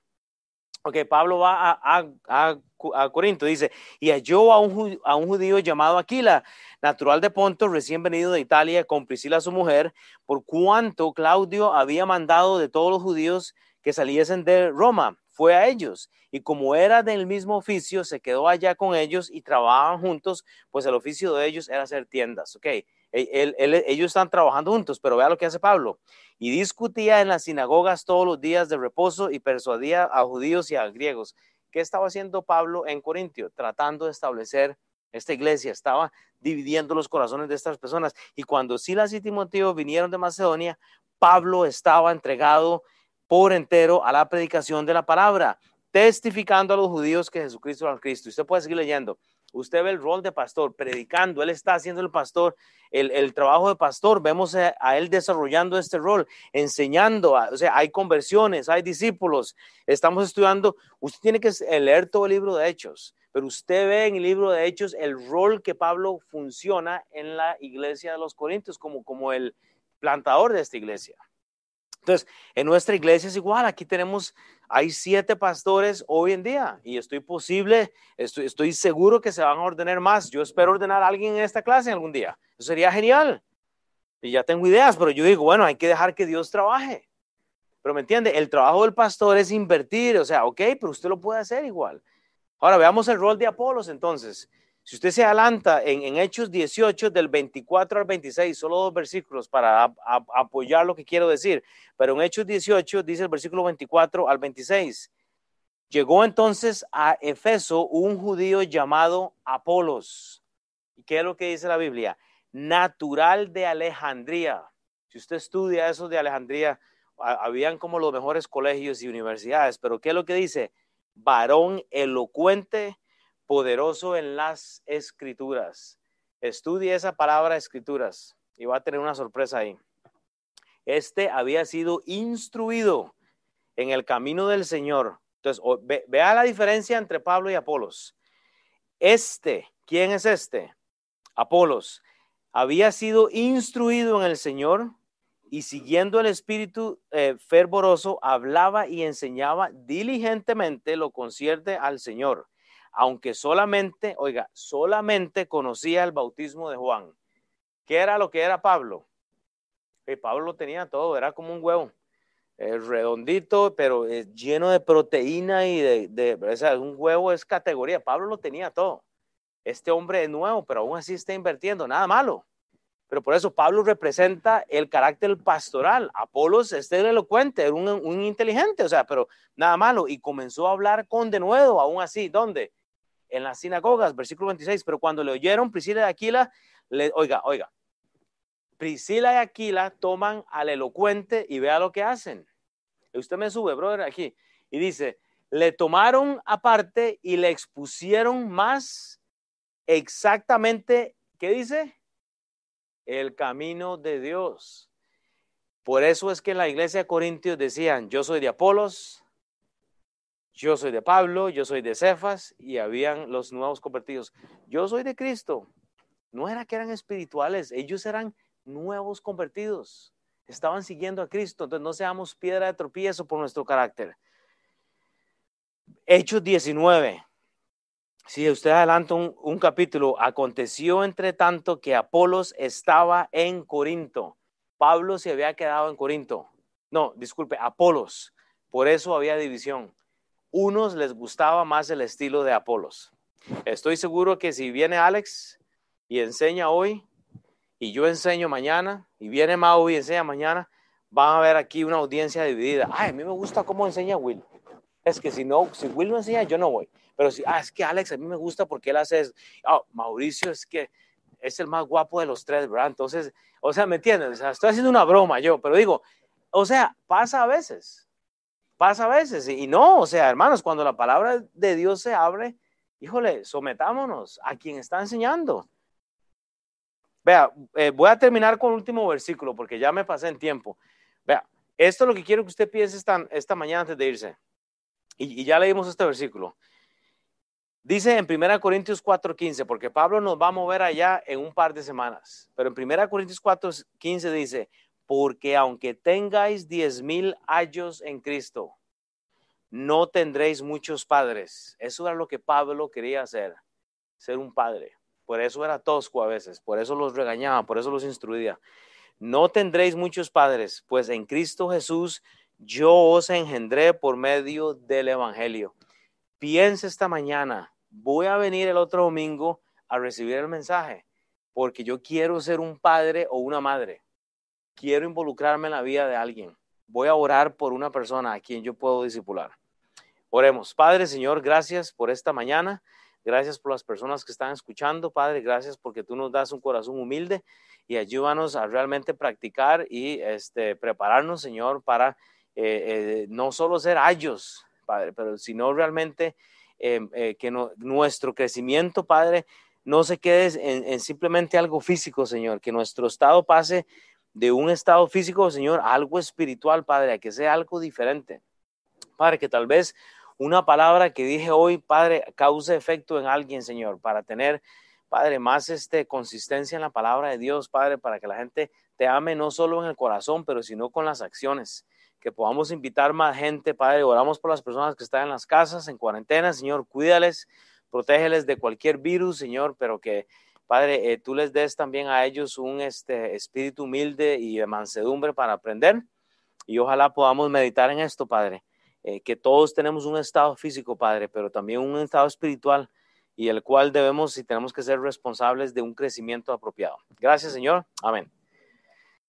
Ok, Pablo va a, a, a, Corinto, dice, y halló a un, a un judío llamado Aquila, natural de Ponto, recién venido de Italia, con Priscila su mujer, por cuanto Claudio había mandado de todos los judíos que saliesen de Roma, fue a ellos, y como era del mismo oficio, se quedó allá con ellos y trabajaban juntos, pues el oficio de ellos era hacer tiendas, ok, ellos están trabajando juntos, pero vea lo que hace Pablo. Y discutía en las sinagogas todos los días de reposo y persuadía a judíos y a griegos. ¿Qué estaba haciendo Pablo en Corintio? Tratando de establecer esta iglesia, estaba dividiendo los corazones de estas personas. Y cuando Silas y Timoteo vinieron de Macedonia, Pablo estaba entregado por entero a la predicación de la palabra, testificando a los judíos que Jesucristo era el Cristo. Usted puede seguir leyendo usted ve el rol de pastor, predicando, él está haciendo el pastor, el, trabajo de pastor, vemos a, él desarrollando este rol, enseñando, o sea, hay conversiones, hay discípulos, estamos estudiando, usted tiene que leer todo el libro de Hechos, pero usted ve en el libro de Hechos el rol que Pablo funciona en la iglesia de los Corintios como, como el plantador de esta iglesia. Entonces, en nuestra iglesia es igual, aquí tenemos, hay siete pastores hoy en día y estoy posible, estoy, estoy seguro que se van a ordenar más. Yo espero ordenar a alguien en esta clase algún día. Eso sería genial. Y ya tengo ideas, pero yo digo, bueno, hay que dejar que Dios trabaje. Pero me entiende, el trabajo del pastor es invertir, o sea, ok, pero usted lo puede hacer igual. Ahora veamos el rol de Apolos entonces. Si usted se adelanta en, Hechos 18 del 24 al 26, solo dos versículos para apoyar lo que quiero decir, pero en Hechos 18 dice el versículo 24 al 26. Llegó entonces a Efeso un judío llamado Apolos. ¿Y qué es lo que dice la Biblia? Natural de Alejandría. Si usted estudia eso de Alejandría, habían como los mejores colegios y universidades, pero ¿qué es lo que dice? Varón elocuente poderoso en las escrituras. Estudie esa palabra escrituras y va a tener una sorpresa ahí. Este había sido instruido en el camino del Señor. Entonces, vea la diferencia entre Pablo y Apolos. Este, ¿quién es este? Apolos. Había sido instruido en el Señor y siguiendo el espíritu eh, fervoroso, hablaba y enseñaba diligentemente lo concierte al Señor aunque solamente, oiga, solamente conocía el bautismo de Juan. ¿Qué era lo que era Pablo? Y Pablo lo tenía todo, era como un huevo. redondito, pero lleno de proteína y de, o sea, un huevo es categoría. Pablo lo tenía todo. Este hombre es nuevo, pero aún así está invirtiendo, nada malo. Pero por eso Pablo representa el carácter pastoral. Apolos este es elocuente, un, un inteligente, o sea, pero nada malo. Y comenzó a hablar con denuedo, aún así. ¿Dónde? En las sinagogas, versículo 26. Pero cuando le oyeron, Priscila y Aquila, le, oiga, oiga, Priscila y Aquila toman al elocuente y vea lo que hacen. Usted me sube, brother, aquí. Y dice, le tomaron aparte y le expusieron más exactamente, ¿qué dice? el camino de Dios. Por eso es que en la iglesia de Corintios decían, yo soy de Apolos, yo soy de Pablo, yo soy de Cefas, y habían los nuevos convertidos. Yo soy de Cristo. No era que eran espirituales, ellos eran nuevos convertidos. Estaban siguiendo a Cristo, entonces no seamos piedra de tropiezo por nuestro carácter. Hechos 19. Si usted adelanta un, capítulo, aconteció entre tanto que Apolos estaba en Corinto. Pablo se había quedado en Corinto. No, disculpe, Apolos. Por eso había división. Unos les gustaba más el estilo de Apolos. Estoy seguro que si viene Alex y enseña hoy, y yo enseño mañana, y viene Mau y enseña mañana, van a ver aquí una audiencia dividida. Ay, a mí me gusta cómo enseña Will. Es que si no, si Will no enseña, yo no voy. Pero si, ah, es que Alex a mí me gusta porque él hace eso. Oh, Mauricio es que es el más guapo de los tres, ¿verdad? Entonces, o sea, ¿me entiendes? O estoy haciendo una broma yo, pero digo, o sea, pasa a veces, pasa a veces. Y, no, o sea, hermanos, cuando la palabra de Dios se abre, híjole, sometámonos a quien está enseñando. Vea, eh, voy a terminar con el último versículo porque ya me pasé en tiempo. Vea, esto es lo que quiero que usted piense esta, esta mañana antes de irse. Y, y ya leímos este versículo. Dice en 1 Corintios 4:15, porque Pablo nos va a mover allá en un par de semanas, pero en 1 Corintios 4:15 dice, porque aunque tengáis diez mil años en Cristo, no tendréis muchos padres. Eso era lo que Pablo quería hacer, ser un padre. Por eso era tosco a veces, por eso los regañaba, por eso los instruía. No tendréis muchos padres, pues en Cristo Jesús yo os engendré por medio del Evangelio. Piensa esta mañana, voy a venir el otro domingo a recibir el mensaje, porque yo quiero ser un padre o una madre. Quiero involucrarme en la vida de alguien. Voy a orar por una persona a quien yo puedo discipular. Oremos. Padre, Señor, gracias por esta mañana. Gracias por las personas que están escuchando, Padre. Gracias porque tú nos das un corazón humilde y ayúdanos a realmente practicar y este, prepararnos, Señor, para eh, eh, no solo ser ayos, Padre, pero sino realmente Em, eh, que nuestro crecimiento, Padre, no se quede en, simplemente algo físico, Señor, que nuestro estado pase de un estado físico, Señor, algo espiritual, Padre, a que sea algo diferente. Padre, que tal vez una palabra que dije hoy, Padre, cause efecto en alguien, Señor, para tener, Padre, más este, consistencia en la palabra de Dios, Padre, para que la gente te ame no solo en el corazón, pero sino con las acciones que podamos invitar más gente, Padre. Oramos por las personas que están en las casas, en cuarentena, Señor, cuídales, protégeles de cualquier virus, Señor, pero que, Padre, eh, tú les des también a ellos un este, espíritu humilde y de mansedumbre para aprender. Y ojalá podamos meditar en esto, Padre, eh, que todos tenemos un estado físico, Padre, pero también un estado espiritual y el cual debemos y tenemos que ser responsables de un crecimiento apropiado. Gracias, Señor. Amén.